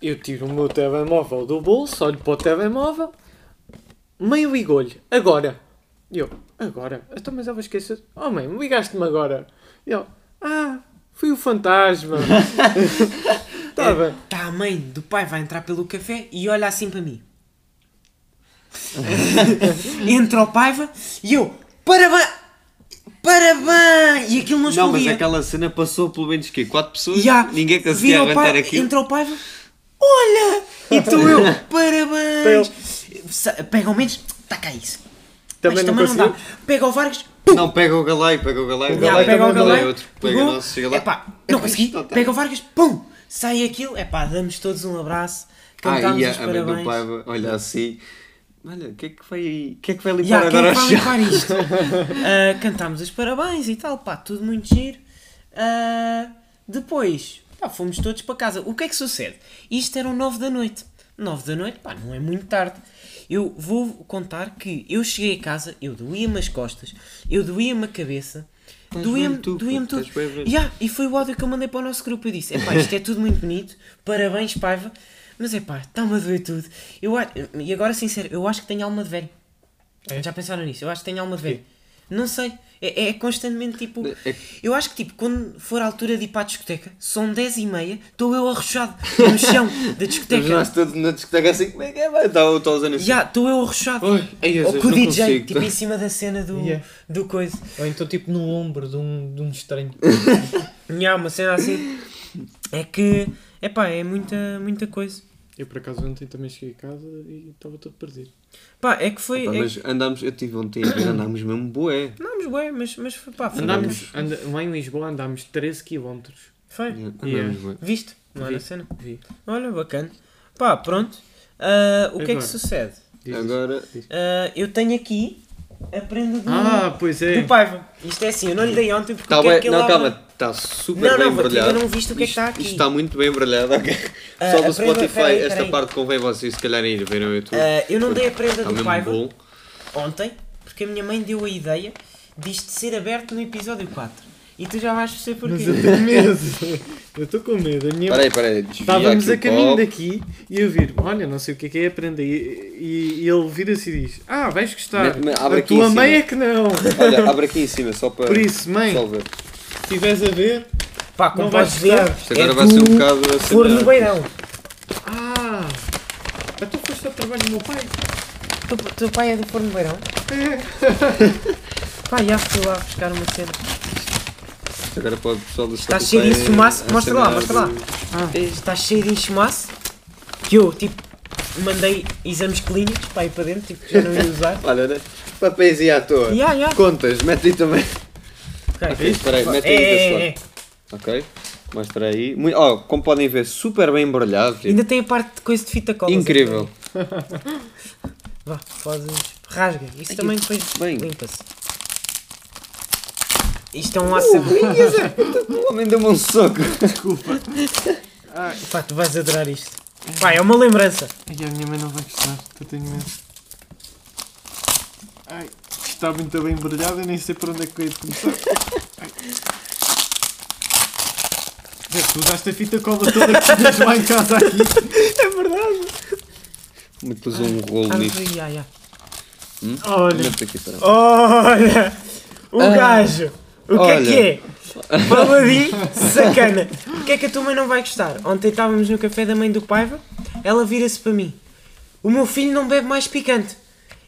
Eu tiro o meu telemóvel do bolso, olho para o telemóvel, mãe ligou-lhe, agora. E eu, agora? Então, mas ela esqueceu. Oh mãe, ligaste-me agora. E ela, ah, fui o fantasma. Está bem. Está Tá, a mãe do pai vai entrar pelo café e olha assim para mim. Entra o Paiva e eu, parabéns! Parabéns! E aquilo não Não, mas explodia. aquela cena passou pelo menos que 4 pessoas, Já, ninguém conseguia aguentar pai- aquilo. Entra o Paiva, olha! E estou eu, parabéns! Sa- Pega ao menos, taca isso. Também Mas não também não dá. Pega o Vargas, Não, pega o galai, pega o galai. O Galay pega o galé, é outro, pega pegou, o nosso, chega lá. epá, não consegui, pega o Vargas, pum, sai aquilo, epá, damos todos um abraço, cantamos Aí os a, a mãe do parabéns. pai olha assim, olha, o que é que vai, o que é que vai limpar quem agora é ao que vai limpar isto? Ah, cantámos os parabéns e tal, pá, tudo muito giro. Ah, depois, pá, fomos todos para casa. O que é que sucede? Isto eram 9 da noite. 9 da noite, pá, não é muito tarde. Eu vou contar que eu cheguei a casa, eu doía-me as costas, eu doía-me a cabeça, doía-me tudo. bem, bem. Ya, e foi o áudio que eu mandei para o nosso grupo. Eu disse: epá, isto é tudo muito bonito, parabéns, Paiva, mas epá, está-me a doer tudo. Eu, e agora, sincero, eu acho que tenho alma de velho. É? Já pensaram nisso? Eu acho que tenho alma de velho. Não sei. É, é constantemente tipo. É- Eu acho que tipo, quando for a altura de ir para a discoteca, são 10 e meia, estou eu arrochado no chão da discoteca. nós todos na discoteca assim, como é que é? vai? Estou estou usando assim. Já, estou eu arrochado. Ou com o DJ, consigo. tipo em cima da cena do, Yeah. do coisa. Ou então tipo no ombro de um, de um estranho. Nhá, uma cena assim. É que, epá, é muita, muita coisa. Eu por acaso ontem também cheguei a casa e estava todo perdido. Pá, é que foi. Pá, é mas andámos, eu tive ontem a ver, andámos mesmo bué. Andámos bué, mas, mas foi pá, foi. Andámos, anda, lá em Lisboa andámos 13 km. Foi. Andámos Yeah. Viste? Não era Vi. cena? Vi. Olha, bacana. Pá, pronto. Ah, o que é que Agora. sucede? Diz Agora, Ah, eu tenho aqui a prenda do, Ah, pois é. do Paiva. Isto é assim, eu não lhe dei ontem porque tá que não, abra- calma, está super Não, bem não, mas embrulhado. não viste o que é que está aqui. Isto está muito bem embrulhado, ok? Ah, Só do Spotify, peraí, esta peraí. parte convém vocês se calhar ir ver no YouTube. Ah, eu não dei a prenda Está do Paiva bom. ontem porque a minha mãe deu a ideia disto ser aberto no episódio 4. E tu já vais perceber Mas porquê. eu tenho medo. Eu estou com medo. A minha... Peraí, peraí, Estávamos a caminho copo. daqui e eu vir, olha, não sei o que é que é aprender. E, e, e ele vira-se e diz: Ah, vais gostar. Me- me- abre a aqui tua mãe é que não. Olha, abre aqui em cima só para Por isso, mãe, só ver. se estiveres a ver. Pá, como Não vais podes ver, gostar. Isto agora é vai ser um do bocado a Forno cena- Beirão. Ah! Então foste ao trabalho do meu pai. O teu- pai é do Forno Beirão? Pá, já fui lá buscar uma cena. Isto agora para o pessoal do Está cheio de enxumaço. Mostra lá, mostra lá. Ah. Está cheio de enxumaço. Que eu, tipo, mandei exames clínicos para ir para dentro, tipo, já não ia usar. Olha, né? papéis e à toa. Ya, ya. Contas, mete aí também. Ok. Ok, espera aí, mete É, aí é, desse é, lado. é. Ok, mostra aí. Muito, oh, como podem ver, super bem embrulhado. tipo, Ainda tem a parte de coisa de fita cola. Incrível. Vá, fazes. Rasga. Isso Ai, também depois limpa-se. Isto é um aço. O homem deu-me um soco. Pá, tu vais adorar isto. Pá, é uma lembrança. Ai, a minha mãe não vai gostar, eu tenho medo. Ai, está muito bem embrulhado, eu nem sei por onde é que eu ia de começar. Ai. Vê, Tu usaste a fita cola toda que tinhas lá em casa aqui. É verdade. Me pus um rolo Ah, nisto. foi, ya, ya. Olha, aqui. Olha! O Ah. gajo! O que Olha. é que é? Baladinho, sacana! O que é que a tua mãe não vai gostar? Ontem estávamos no café da mãe do Paiva, ela vira-se para mim. O meu filho não bebe mais picante.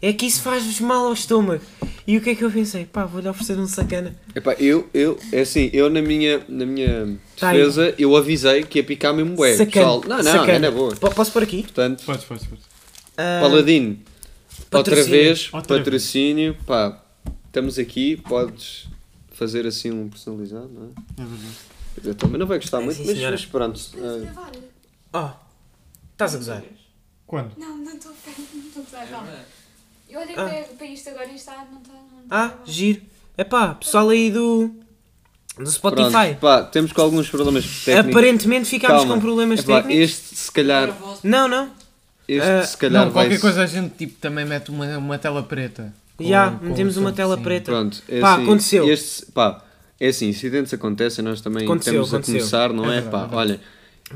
É que isso faz-vos mal ao estômago. E o que é que eu pensei? Pá, vou-lhe oferecer um sacana. Epá, eu, eu, é assim, eu na minha, na minha Tá aí. defesa, eu avisei que ia picar mesmo bué. Sacana. Pessoal, não, não, sacana. é na boa. Po- Posso pôr aqui? Portanto, podes, podes, podes. Ah, Paladino, outra patrocínio. vez, Outra patrocínio, pá, estamos aqui, podes fazer assim um personalizado, não é? É verdade. Quer dizer, também não vai gostar É, muito, sim, mas, senhora. mas pronto. Ah, gravar? Oh, estás a gozar? Quando? Não, não estou a não estou a. Eu olhei Ah. para, para isto agora e está, não está. Não está Ah, a gravar. giro. Epá, pessoal aí do, do Spotify. pronto, pá, temos com alguns problemas técnicos. Aparentemente ficámos Calma. com problemas Epá, técnicos. Este, se calhar, Não, não. este, Ah, se calhar não, vai qualquer coisa a gente tipo, também mete uma, uma tela preta. Já, com metemos uma tela sim. preta. Pronto, é Pá, assim, aconteceu. Este, pá, é assim, incidentes acontecem, nós também Aconteceu, estamos a aconteceu. começar, não É é? verdade, pá, é olha.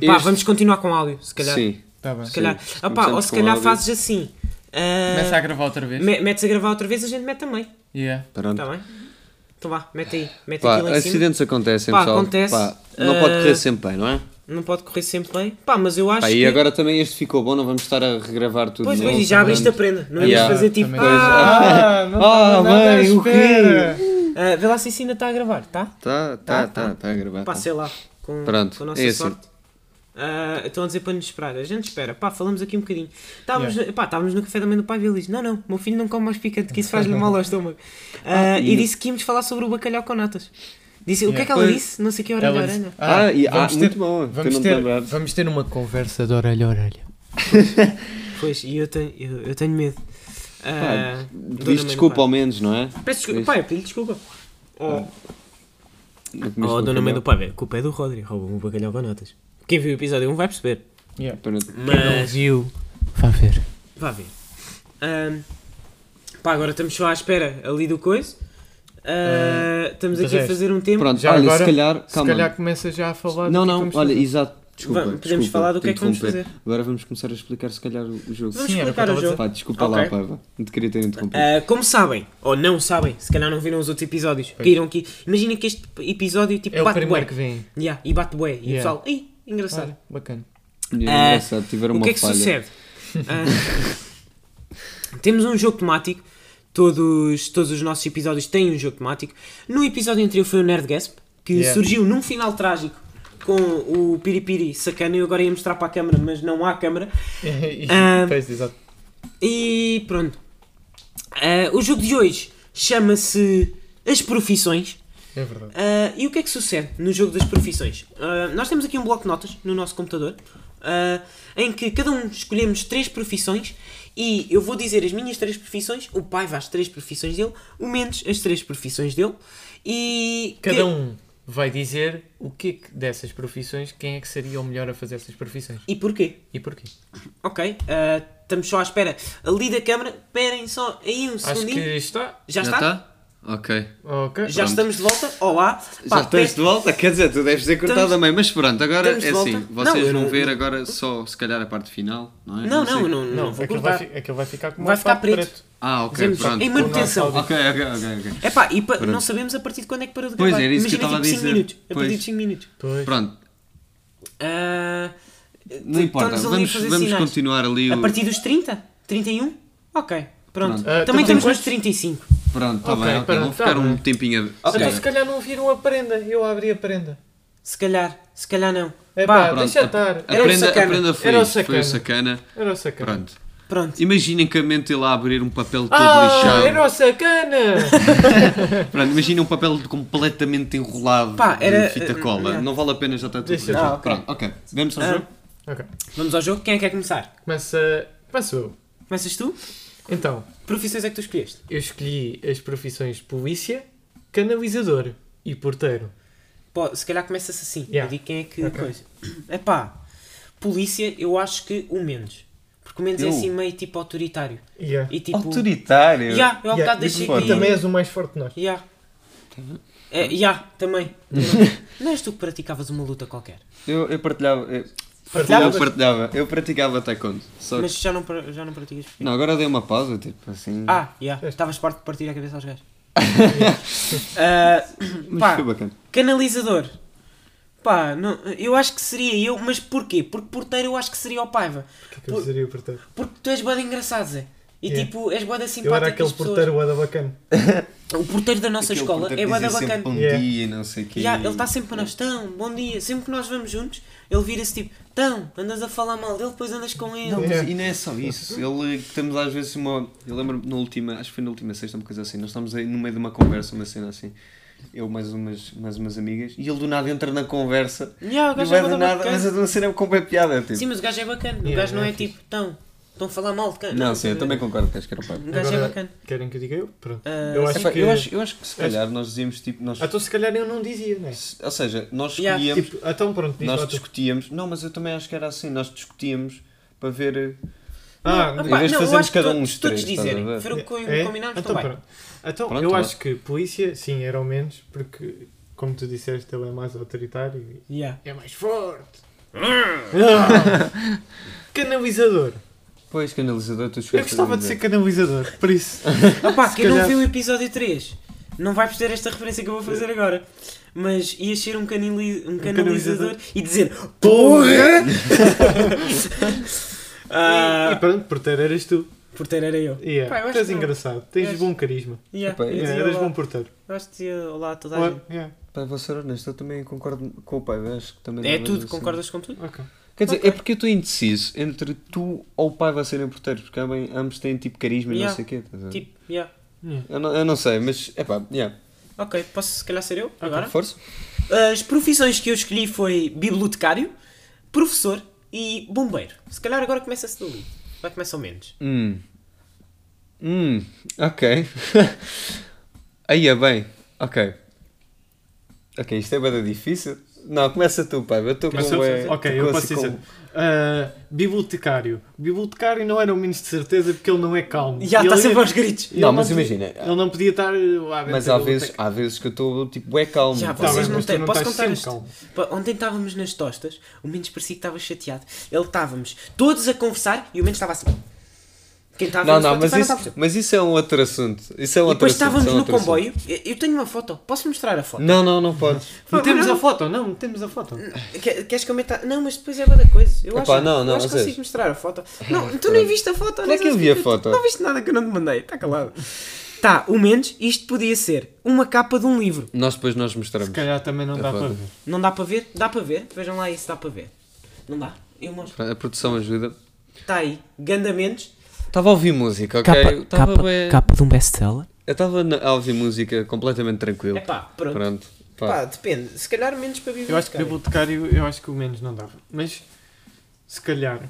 Pá, este- vamos continuar com áudio, se calhar. Sim, Tá bem. Se calhar. Sim, Ah, pá, ou se calhar áudio. fazes assim. Ah, Começa a gravar outra vez. me- metes a gravar outra vez, a gente mete também. Yeah. pronto. Está bem? Então vá, mete aí. Mete Pá, aquilo em cima. acidentes acontecem, Pá, pessoal. acontece, Pá, não pode ah, correr sempre bem, não é? Não pode correr sempre bem. Pá, mas eu acho Pá, que. e agora também este ficou bom, não vamos estar a regravar tudo. Pois, pois, e já abriste a prenda. Não ias Yeah, fazer tipo. também. Ah, Ah, não Ah, à mãe, o quê? espera. ah, vê lá se isso ainda está a gravar, tá? Tá, Tá, tá, tá. tá, tá a gravar. Pá, tá. sei lá. Com, Pronto, com a nossa é assim. Ah, estão a dizer para nos esperar. A gente espera. Pá, falamos aqui um bocadinho. Estávamos, pá, estávamos no café da manhã do pai e ele disse: Não, não, meu filho não come mais picante, que isso faz-lhe mal ao estômago. Ah, e disse que íamos falar sobre o bacalhau com natas. Disse, o que é que ela Pois. disse? Não sei que orelha a orelha. disse- Ah, e, ah vamos muito ter- bom, tu Vamos ter, vamos ter uma conversa de orelha a orelha. Pois, e eu tenho, eu, eu tenho medo. Ah, dona Diz mãe desculpa pai. ao menos, não é? Peço desculpa. Pai, eu pedi desculpa. Oh, oh dona mãe do pai, a culpa é do Rodri. Roubou-me o bacalhau com natas. Quem viu o episódio 1 vai perceber. Quem não Mas. viu, vá ver. Vá ver. Ahm, pá, agora estamos só à espera ali do coisa. Ah, estamos de aqui a fazer um tempo. Pronto, Já olha, agora, se calhar, Se calhar começa já a falar Não, do que não, olha, fazer. exato. Desculpa, Vamos- podemos desculpa, falar do que é que vamos fazer. Agora vamos começar a explicar, se calhar, o o jogo. Vamos Sim, o explicar o jogo. Pá, desculpa Ok. lá, Paiva. Não te queria ter interrompido. Ah, como sabem, ou não sabem, se calhar não viram os outros episódios, viram aqui. Imagina que este episódio tipo, É o bate primeiro bué. que vem. Yeah, e bate bué. E o Yeah. pessoal, Ih, engraçado. Olha, bacana. E é ah, engraçado, tiveram o uma que é que falha. sucede? Ah, temos um jogo temático. Todos, todos os nossos episódios têm um jogo temático. No episódio anterior foi o Nerd Gasp, que Yeah. surgiu num final trágico com o Piripiri sacana. Eu agora ia mostrar para a câmara, mas não há câmara. Ah, Pois, exato. E pronto. Ah, o jogo de hoje chama-se As Profissões. É verdade. Ah, e o que é que sucede no jogo das profissões? Ah, nós temos aqui um bloco de notas no nosso computador ah, em que cada um escolhemos três profissões e eu vou dizer as minhas três profissões, o pai vai as três profissões dele, o Mendes as três profissões dele e. Cada que- um vai dizer o que é que dessas profissões, quem é que seria o melhor a fazer essas profissões. E porquê? E porquê? Ok, estamos só à espera ali da câmara. Esperem só aí um Acho segundinho. que está. Já, Já está? está? Ok. Ok. Já Pronto. estamos de volta? Olá! Já Pá, estás pe- de volta? Quer dizer, tu deves ter cortado Estamos- a meio, mas pronto, agora é assim, Não, vocês eu vão não- ver agora só se calhar a parte final, não é? Não, sei. não, não, não, Não, vou aquilo cortar. vai, aquilo vai ficar como Vai ficar fato preto. Ah, ok, Dizemos pronto. em manutenção. Ok, ok, ok, ok. É pá, e pa- não sabemos a partir de quando é que parou de Pois, gravar. era isso que eu Imagina estava a tipo 5 dizer. minutos. A partir Pois. de 5 minutos. Pois. Pronto, Ah, não importa, estamos ali a vamos, vamos continuar ali A partir dos 30? 31? Ok, pronto. Ah, Também estamos nos quantos? 35. Pronto, está Ok, bem, ok, pronto, vou tá ficar um bem. tempinho a... Ok. Então se calhar não viram a prenda. Eu abri a prenda. Se calhar, se calhar não. É Pá, Pronto, deixa a- estar. A Era o prenda, a sacana. prenda foi Era o isso, foi o sacana. sacana. Era o sacana. Pronto. Pronto. Imaginem que a mente lá a abrir um papel todo Ah, lixado. era o sacana! Pronto, imagina um papel completamente enrolado Pá, era- de fita cola. yeah. Não vale a pena já estar tudo lixado. Ah, ok. Pronto, ok. Vamos ao Ah. jogo? ok. Vamos ao jogo. Quem é que quer começar? Começa. Começo eu. Começas tu? Então, Que profissões é que tu escolheste? eu escolhi as profissões polícia, canalizador e porteiro. Pô, se calhar começa-se assim. Yeah. Eu digo quem é que Ok. coisa. É pá, polícia, eu acho que o Mendes. Porque o Mendes é Eu? assim meio tipo autoritário. Yeah. E tipo. Autoritário. Ya, eu há Yeah, bocado deixei tu também és o mais forte de nós. Ya. É, ya, também. Não és tu que praticavas uma luta qualquer. Eu, eu partilhava. Eu, Partilhavas? eu partilhava. Eu praticava taekwondo. Só que- Mas já não, já não praticas Não, agora dei uma pausa, tipo assim. Ah, ya. Estavas parte de partir a cabeça aos gajos. Ah, mas pá, foi bacana. canalizador. Pá, não, eu acho que seria eu, mas porquê? Porque porteiro eu acho que seria o Paiva. O que é que eu seria o porteiro? Porque tu és boa engraçado, Zé. E Yeah. tipo, és boa Eu era simpática aquele porteiro bué da bacana. O porteiro da nossa Aquele escola é que boa dizia bacana. Bom Yeah. dia, não sei o quê. Já, ele está sempre para nós, tão, bom dia. Sempre que nós vamos juntos, ele vira-se tipo, tão, andas a falar mal dele, depois andas com ele. Não, mas Yeah. e não é só isso. Ele temos às vezes uma. Eu lembro na última, acho que foi na última sexta, uma coisa assim. Nós estamos aí no meio de uma conversa, uma cena assim. Eu mais umas, mais umas amigas, e ele do nada entra na conversa. Yeah, o E gajo vai é do nada, bacana. mas é uma cena com bem piada. Tipo. Sim, mas o gajo é bacana. O Yeah, gajo não é é tipo, tão, estão a falar mal de quem. Não, sim, eu também concordo que acho que era o. O gajo é bacana. Querem que eu diga eu? Pronto. Ah, eu, acho Epá, que... eu, acho, eu acho que se calhar nós dizíamos tipo. Nós, então se calhar eu não dizia, não é? ou seja, nós Yeah, escolhíamos. Tipo, então pronto, diz nós lá tu. discutíamos. Não, mas eu também acho que era assim. Nós discutíamos para ver. Ah, Não, em vez de não, eu fazermos acho que cada um todos- todos três, a dizerem. o que É? combinámos, então, vai. pronto. Então, Pronto, eu acho que polícia, sim, era o menos, porque, como tu disseste, ele é mais autoritário e Yeah. é mais forte. Ah! Canalizador. Pois, canalizador, tu Eu gostava de ser canalizador, por isso. Opá, Se quem não calhar- viu o episódio 3 não vai perceber esta referência que eu vou fazer agora. Mas ias ser um, canali um canalizador canalizador. e dizer PORRA! E, Ah, e pronto, porteiro eras tu. porteiro era eu. Yeah. Pá, eu acho tu és que não. engraçado, tens És. bom carisma. Yeah, Yeah, eras olá. bom porteiro. Eu acho que dizia olá a toda a gente. Yeah. Pá, vou ser honesto, eu também concordo com o pai, acho que também É tudo, assim. concordas com tudo? Ok. Quer dizer, Ok. é porque eu estou indeciso entre tu ou o pai vai serem porteiros, porque ambem- ambos têm tipo carisma e Yeah. não sei o quê. ver? Tipo, yeah. Yeah. Eu, não, eu não sei, mas é pá, yeah. Ok, posso se calhar ser eu agora? Força? As profissões que eu escolhi foi bibliotecário, professor e bombeiro. Se calhar agora começa-se dali. Vai começar ao menos. Hum. Hum, ok. Aí é bem, ok. Ok, isto é bem difícil. Não, começa tu, pai. Eu estou com bué- ok, eu posso assim dizer. Ah, bibliotecário. Bibliotecário não era o menos de certeza porque ele não é calmo. Já está ia- sempre aos gritos. Não, mas podia- imagina. Ele não podia estar lá dentro Mas há vezes, há vezes que eu estou tipo, é calmo. Já, Tá vocês não têm. não Posso contar isto? calmo. Ontem estávamos nas tostas, o Mendes parecia que estava chateado. Ele estávamos todos a conversar e o Mendes estava assim. Quem estava Não, no não, mas isso, a perceber. mas isso é um outro assunto. Isso é um E outro depois assunto. estávamos isso é um no assunto. comboio. Eu tenho uma foto. Posso mostrar a foto? Não, não, não podes. Metemos não. a foto, não, metemos a foto. Que- Queres que eu meta. Não, mas depois é da coisa. Eu Epá, acho, não, não, eu acho que a consigo mostrar a foto. Não, tu nem viste a foto. Como é que eu vi a foto? Não viste nada que eu não te mandei. Está calado. Tá, o Mendes, isto podia ser uma capa de um livro. Nós depois nós mostramos. Se calhar também não É dá para ver. Não dá para ver? Dá para ver. Vejam lá se dá para ver. Não dá? Eu mostro. A produção ajuda. Está aí. Ganda Mendes. Estava a ouvir música, ok? Eu Estava bem- capa de um best-seller. Eu estava a ouvir música completamente tranquilo. É pá, pronto. Pronto. Pá. Pá, depende. Se calhar menos para Eu acho que bibliotecário. bibliotecário, eu acho que o menos não dava. Mas, se calhar,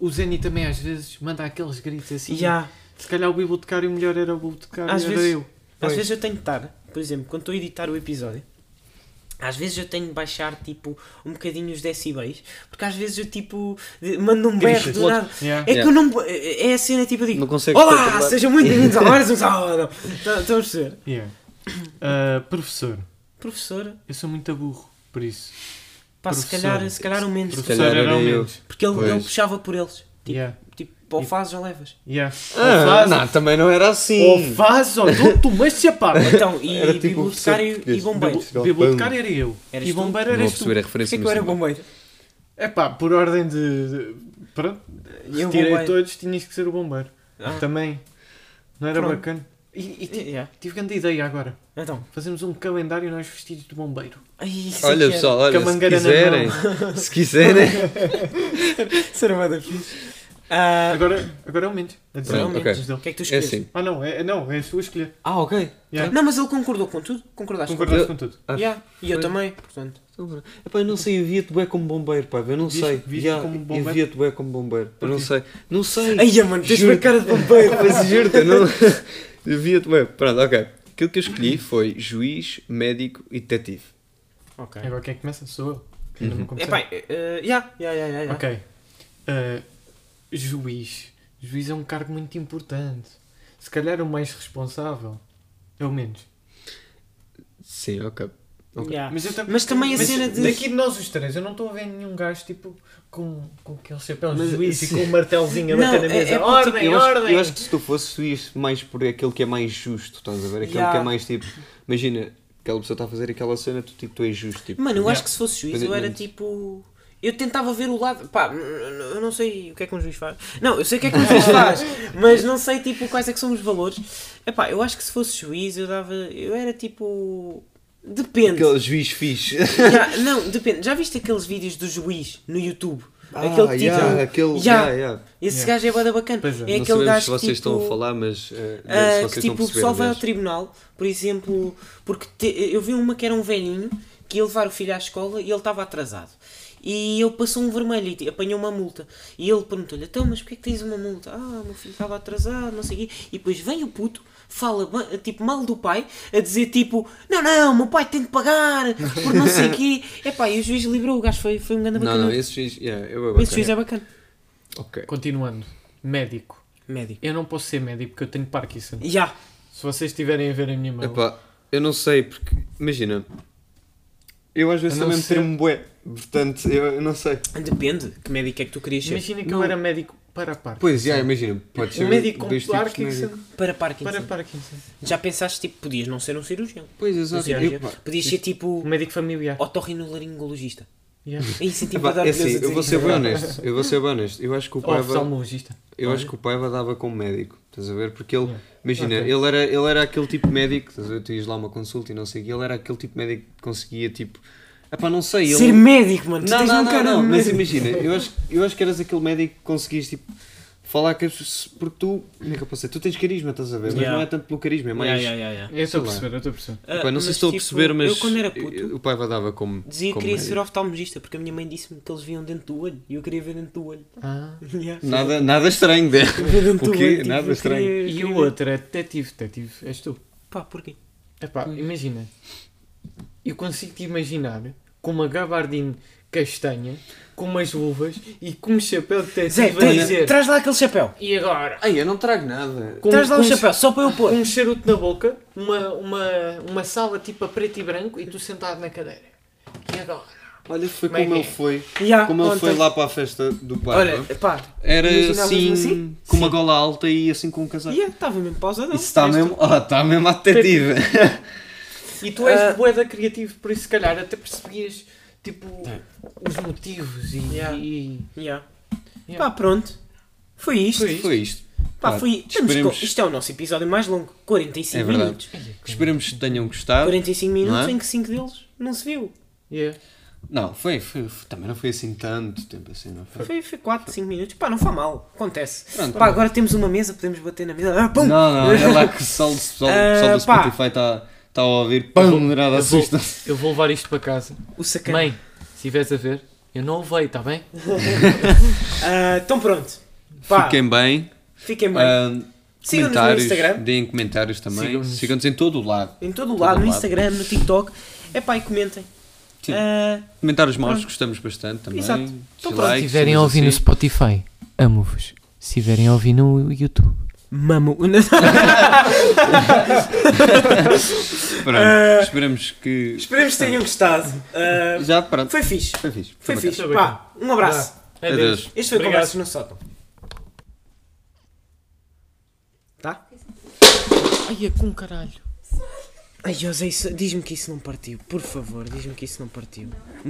o Zeni também às vezes manda aqueles gritos assim. Já. Se calhar o bibliotecário melhor era o bibliotecário Às era vezes- eu. Às Pois. vezes eu tenho de estar, por exemplo, quando estou a editar o episódio, às vezes eu tenho de baixar tipo um bocadinho os decibéis, porque às vezes eu tipo mando um berro do nada. Yeah. É que Yeah. eu não. É a cena tipo eu digo: Não Olá, sejam muito bem-vindos a mais um sábado. Tá- Estão a perceber? Yeah. Ah, professor, Professora, eu sou muito burro, por isso. pá, se Professor. calhar, se calhar o menos. Se Professor calhar era era o menos. Porque ele, ele puxava por eles. Tipo, Yeah. Tipo ou fazes ou levas. Yeah. Ah, ou faz, não, também não era assim. ou faz, ou dou-te uma chapada. Então, e Era tipo bibliotecário e bombeiro. Bibliotecário era eu. Eras e tu? bombeiro Não vou eras tu. perceber a Porquê referência. que eu era mas bombeiro? É pá, por ordem de. de- pronto, eu tirei bombeiro. todos, tinhas que ser o bombeiro. Ah. Também. Não era Pronto. bacana. E, e Yeah. tive grande ideia agora. Então. Fazemos um calendário nós vestidos de bombeiro. Ai, Olha é que pessoal, olha, se mangueira na quiserem, se quiserem, era. Ser uma da fixe. Ah, Agora, agora é o menos. A dizer, Pronto, é o ok. menos dele. O que é que tu é escolhes? assim. Ah não, é, não, é a sua escolher. Ah, ok. Yeah. Não, mas ele concordou com tudo. Concordaste Concordaste Eu- com tudo. Ah, Yeah, E eu também, portanto. Epá, eu não sei, eu via-te bem como bombeiro, pá, eu não Viste- sei. Yeah, como Eu bombeiro? via-te bem como bombeiro, eu não sei. Não sei. Ai, mano, tens uma cara de bombeiro. Mas juro-te, não. Eu via-te bem. Pronto, ok. Aquilo que eu escolhi foi juiz, médico e detetive. Ok. Agora quem é que começa? Sou eu. Que ainda não comecei. Epá, já, já, já, já. Ok. Ah, juiz. Juiz é um cargo muito importante. Se calhar o mais responsável é o menos. Sim, ok. Ok. Já. Mas, eu tam- Mas também a mas cena de- Daqui de nós os três, eu não estou a ver nenhum gajo tipo com, com aquele chapéu de juiz e com um martelozinho a Não, bater na é- mesa. é porque, ordem, tipo, Eu acho, ordem! eu acho que se tu fosses, ias mais por aquele que é mais justo, estás a ver? Aquele Yeah. que é mais tipo. Imagina, aquela pessoa está a fazer aquela cena, tu, tipo, tu és justo. Tipo, Mano, eu Yeah. acho que se fosse juiz, eu era tipo. Eu tentava ver o lado. Pá, eu não sei o que é que um juiz faz. Não, eu sei o que é que um juiz faz, mas não sei tipo quais é que são os valores. Epá, eu acho que se fosse juiz, eu dava. Eu era tipo. Depende. aquele juiz fixe. Já, não, depende. Já viste aqueles vídeos do juiz no YouTube? Aquele ah, tipo. yeah, aquele. Já. Yeah, yeah. Esse Yeah. gajo é bada bacana. Pois é. É não aquele gajo se vocês que, estão a tipo, falar, mas. Ah, se que tipo, o pessoal vai ao tribunal, por exemplo, porque te- eu vi uma que era um velhinho que ia levar o filho à escola e ele estava atrasado. E ele passou um vermelho e apanhou uma multa. E ele perguntou-lhe: Então, mas porquê que tens uma multa? Ah, meu filho estava atrasado, não sei o quê. E depois vem o puto, fala tipo mal do pai, a dizer tipo: Não, não, meu pai tem de pagar, por não sei o quê. Epá, e o juiz liberou, o gajo foi, foi um grande Não, bacana. não, esse juiz. Yeah, eu é Esse juiz bacana. é bacana. Ok. Continuando. Médico. Médico. Eu não posso ser médico porque eu tenho Parkinson. Já. Se vocês estiverem a ver a minha mão. Epá, eu não sei, porque. Imagina. Eu às vezes não também me sei. tremo bué. Portanto, eu, eu não sei. Depende. Que médico é que tu querias ser? Imagina que Não. eu era médico para Parkinson. Pois, já, imagina. Pode ser Um médico com tipos de Parkinson médico. Para Parkinson. para Parkinson. Já pensaste, tipo, podias não ser um cirurgião. Pois, exato. Sim, Eu, pá, Podias ser tipo Um médico familiar. otorrinolaringologista. Yeah. Epá, para dar é assim, eu vou ser bem honesto. Eu vou ser bem honesto. Eu acho que o Ou Paiva. oftalmologista. Eu acho que o Paiva dava como médico. Estás a ver? Porque ele. Yeah. Imagina, Ok. ele, era, ele era aquele tipo de médico. Estás a ver? Tu ias lá uma consulta e não sei o quê. Ele era aquele tipo de médico que conseguia tipo. Epá, não sei. Ele... Ser médico, mano. Tu Não, tens não, um não, não, mas imagina, eu acho, eu acho que eras aquele médico que conseguias tipo, falar que as porque tu, como é que eu posso dizer? Tu tens carisma, estás a ver? Mas Yeah. não é tanto pelo carisma, é mais. Yeah, yeah, yeah, yeah. Eu estou a Sei lá. perceber, eu estou a perceber. Ah, Pá, não sei se estou a tipo, perceber, mas Eu quando era puto, o pai dava como. dizia que como queria ser médico. oftalmologista porque a minha mãe disse-me que eles viam dentro do olho e eu queria ver dentro do olho. Ah. Yeah. Nada, nada estranho, né? Ver dentro O do quê? olho, tipo, Nada eu estranho. queria- E queria o ver. outro é detetive. Detetive és tu. Pá, porquê? Epá, imagina. Eu consigo te imaginar com uma gabardine castanha, com umas luvas e com um chapéu de Zé, a tem- dizer. traz lá aquele chapéu. E agora? Ai, eu não trago nada. Com, traz lá um- chapéu, só para eu Com pôr. um charuto na boca, uma, uma, uma sala tipo a preto e branco e tu sentado na cadeira. E agora? Olha, foi Como é como que ele é? foi. Ya, Como ele foi ontem. lá para a festa do Papa. Olha, pá, Era assim, assim? com uma Sim. gola alta e assim com um casaco. ia, estava mesmo pausadão. Isso está mesmo, ah, está mesmo à detetive. E tu és Ah. boeda criativo, por isso se calhar até percebias tipo os motivos e. Yeah. e- Ya. Yeah. Pá, pronto. Foi isto. Foi isto. Foi isto. Pá, Pá, foi. Estamos esperemos- Isto é o nosso episódio mais longo. 45 É verdade. minutos. Esperemos que tenham gostado. 45 minutos Não é? em que 5 deles não se viu. Yeah. Não, foi, foi, foi- também não foi assim tanto tempo assim, não foi? Foi, foi 4, 5 minutos. Pá, não foi mal. Acontece. Pronto. Pá, agora temos uma mesa, podemos bater na mesa. Ah, pum! Não, não, olha lá que o o pessoal Ah, do pá. Spotify está tá a ouvir. Vou- nada eu vou-. Eu vou levar isto para casa. O sacana. Mãe, se estiveres a ver, eu não o veio, está bem? Ah, então pronto. Pá, Fiquem bem. fiquem bem. Ah, Sigam-nos no comentários, Instagram. deem comentários também. Sigam-nos. Em todo o lado. Em todo o todo lado, no lado. Instagram, no TikTok. É pá, e comentem. Sim. Ah, Comentários maus, Pronto. gostamos bastante também. Exato. Então pronto, Se estiverem a ouvir no assim. Spotify, amo-vos. Se estiverem a ouvir no YouTube, mamo. Pronto, Ah, esperamos que. Esperemos que tenham gostado. Ah, Já, pronto. foi fixe. Foi fixe. Foi bacana. fixe. Foi Pá, um abraço. Adeus. Este foi Obrigado. Conversas no Sótão. Tá? Ai, é com caralho. Ai, José, diz-me que isso não partiu. Por favor, diz-me que isso não partiu. Uma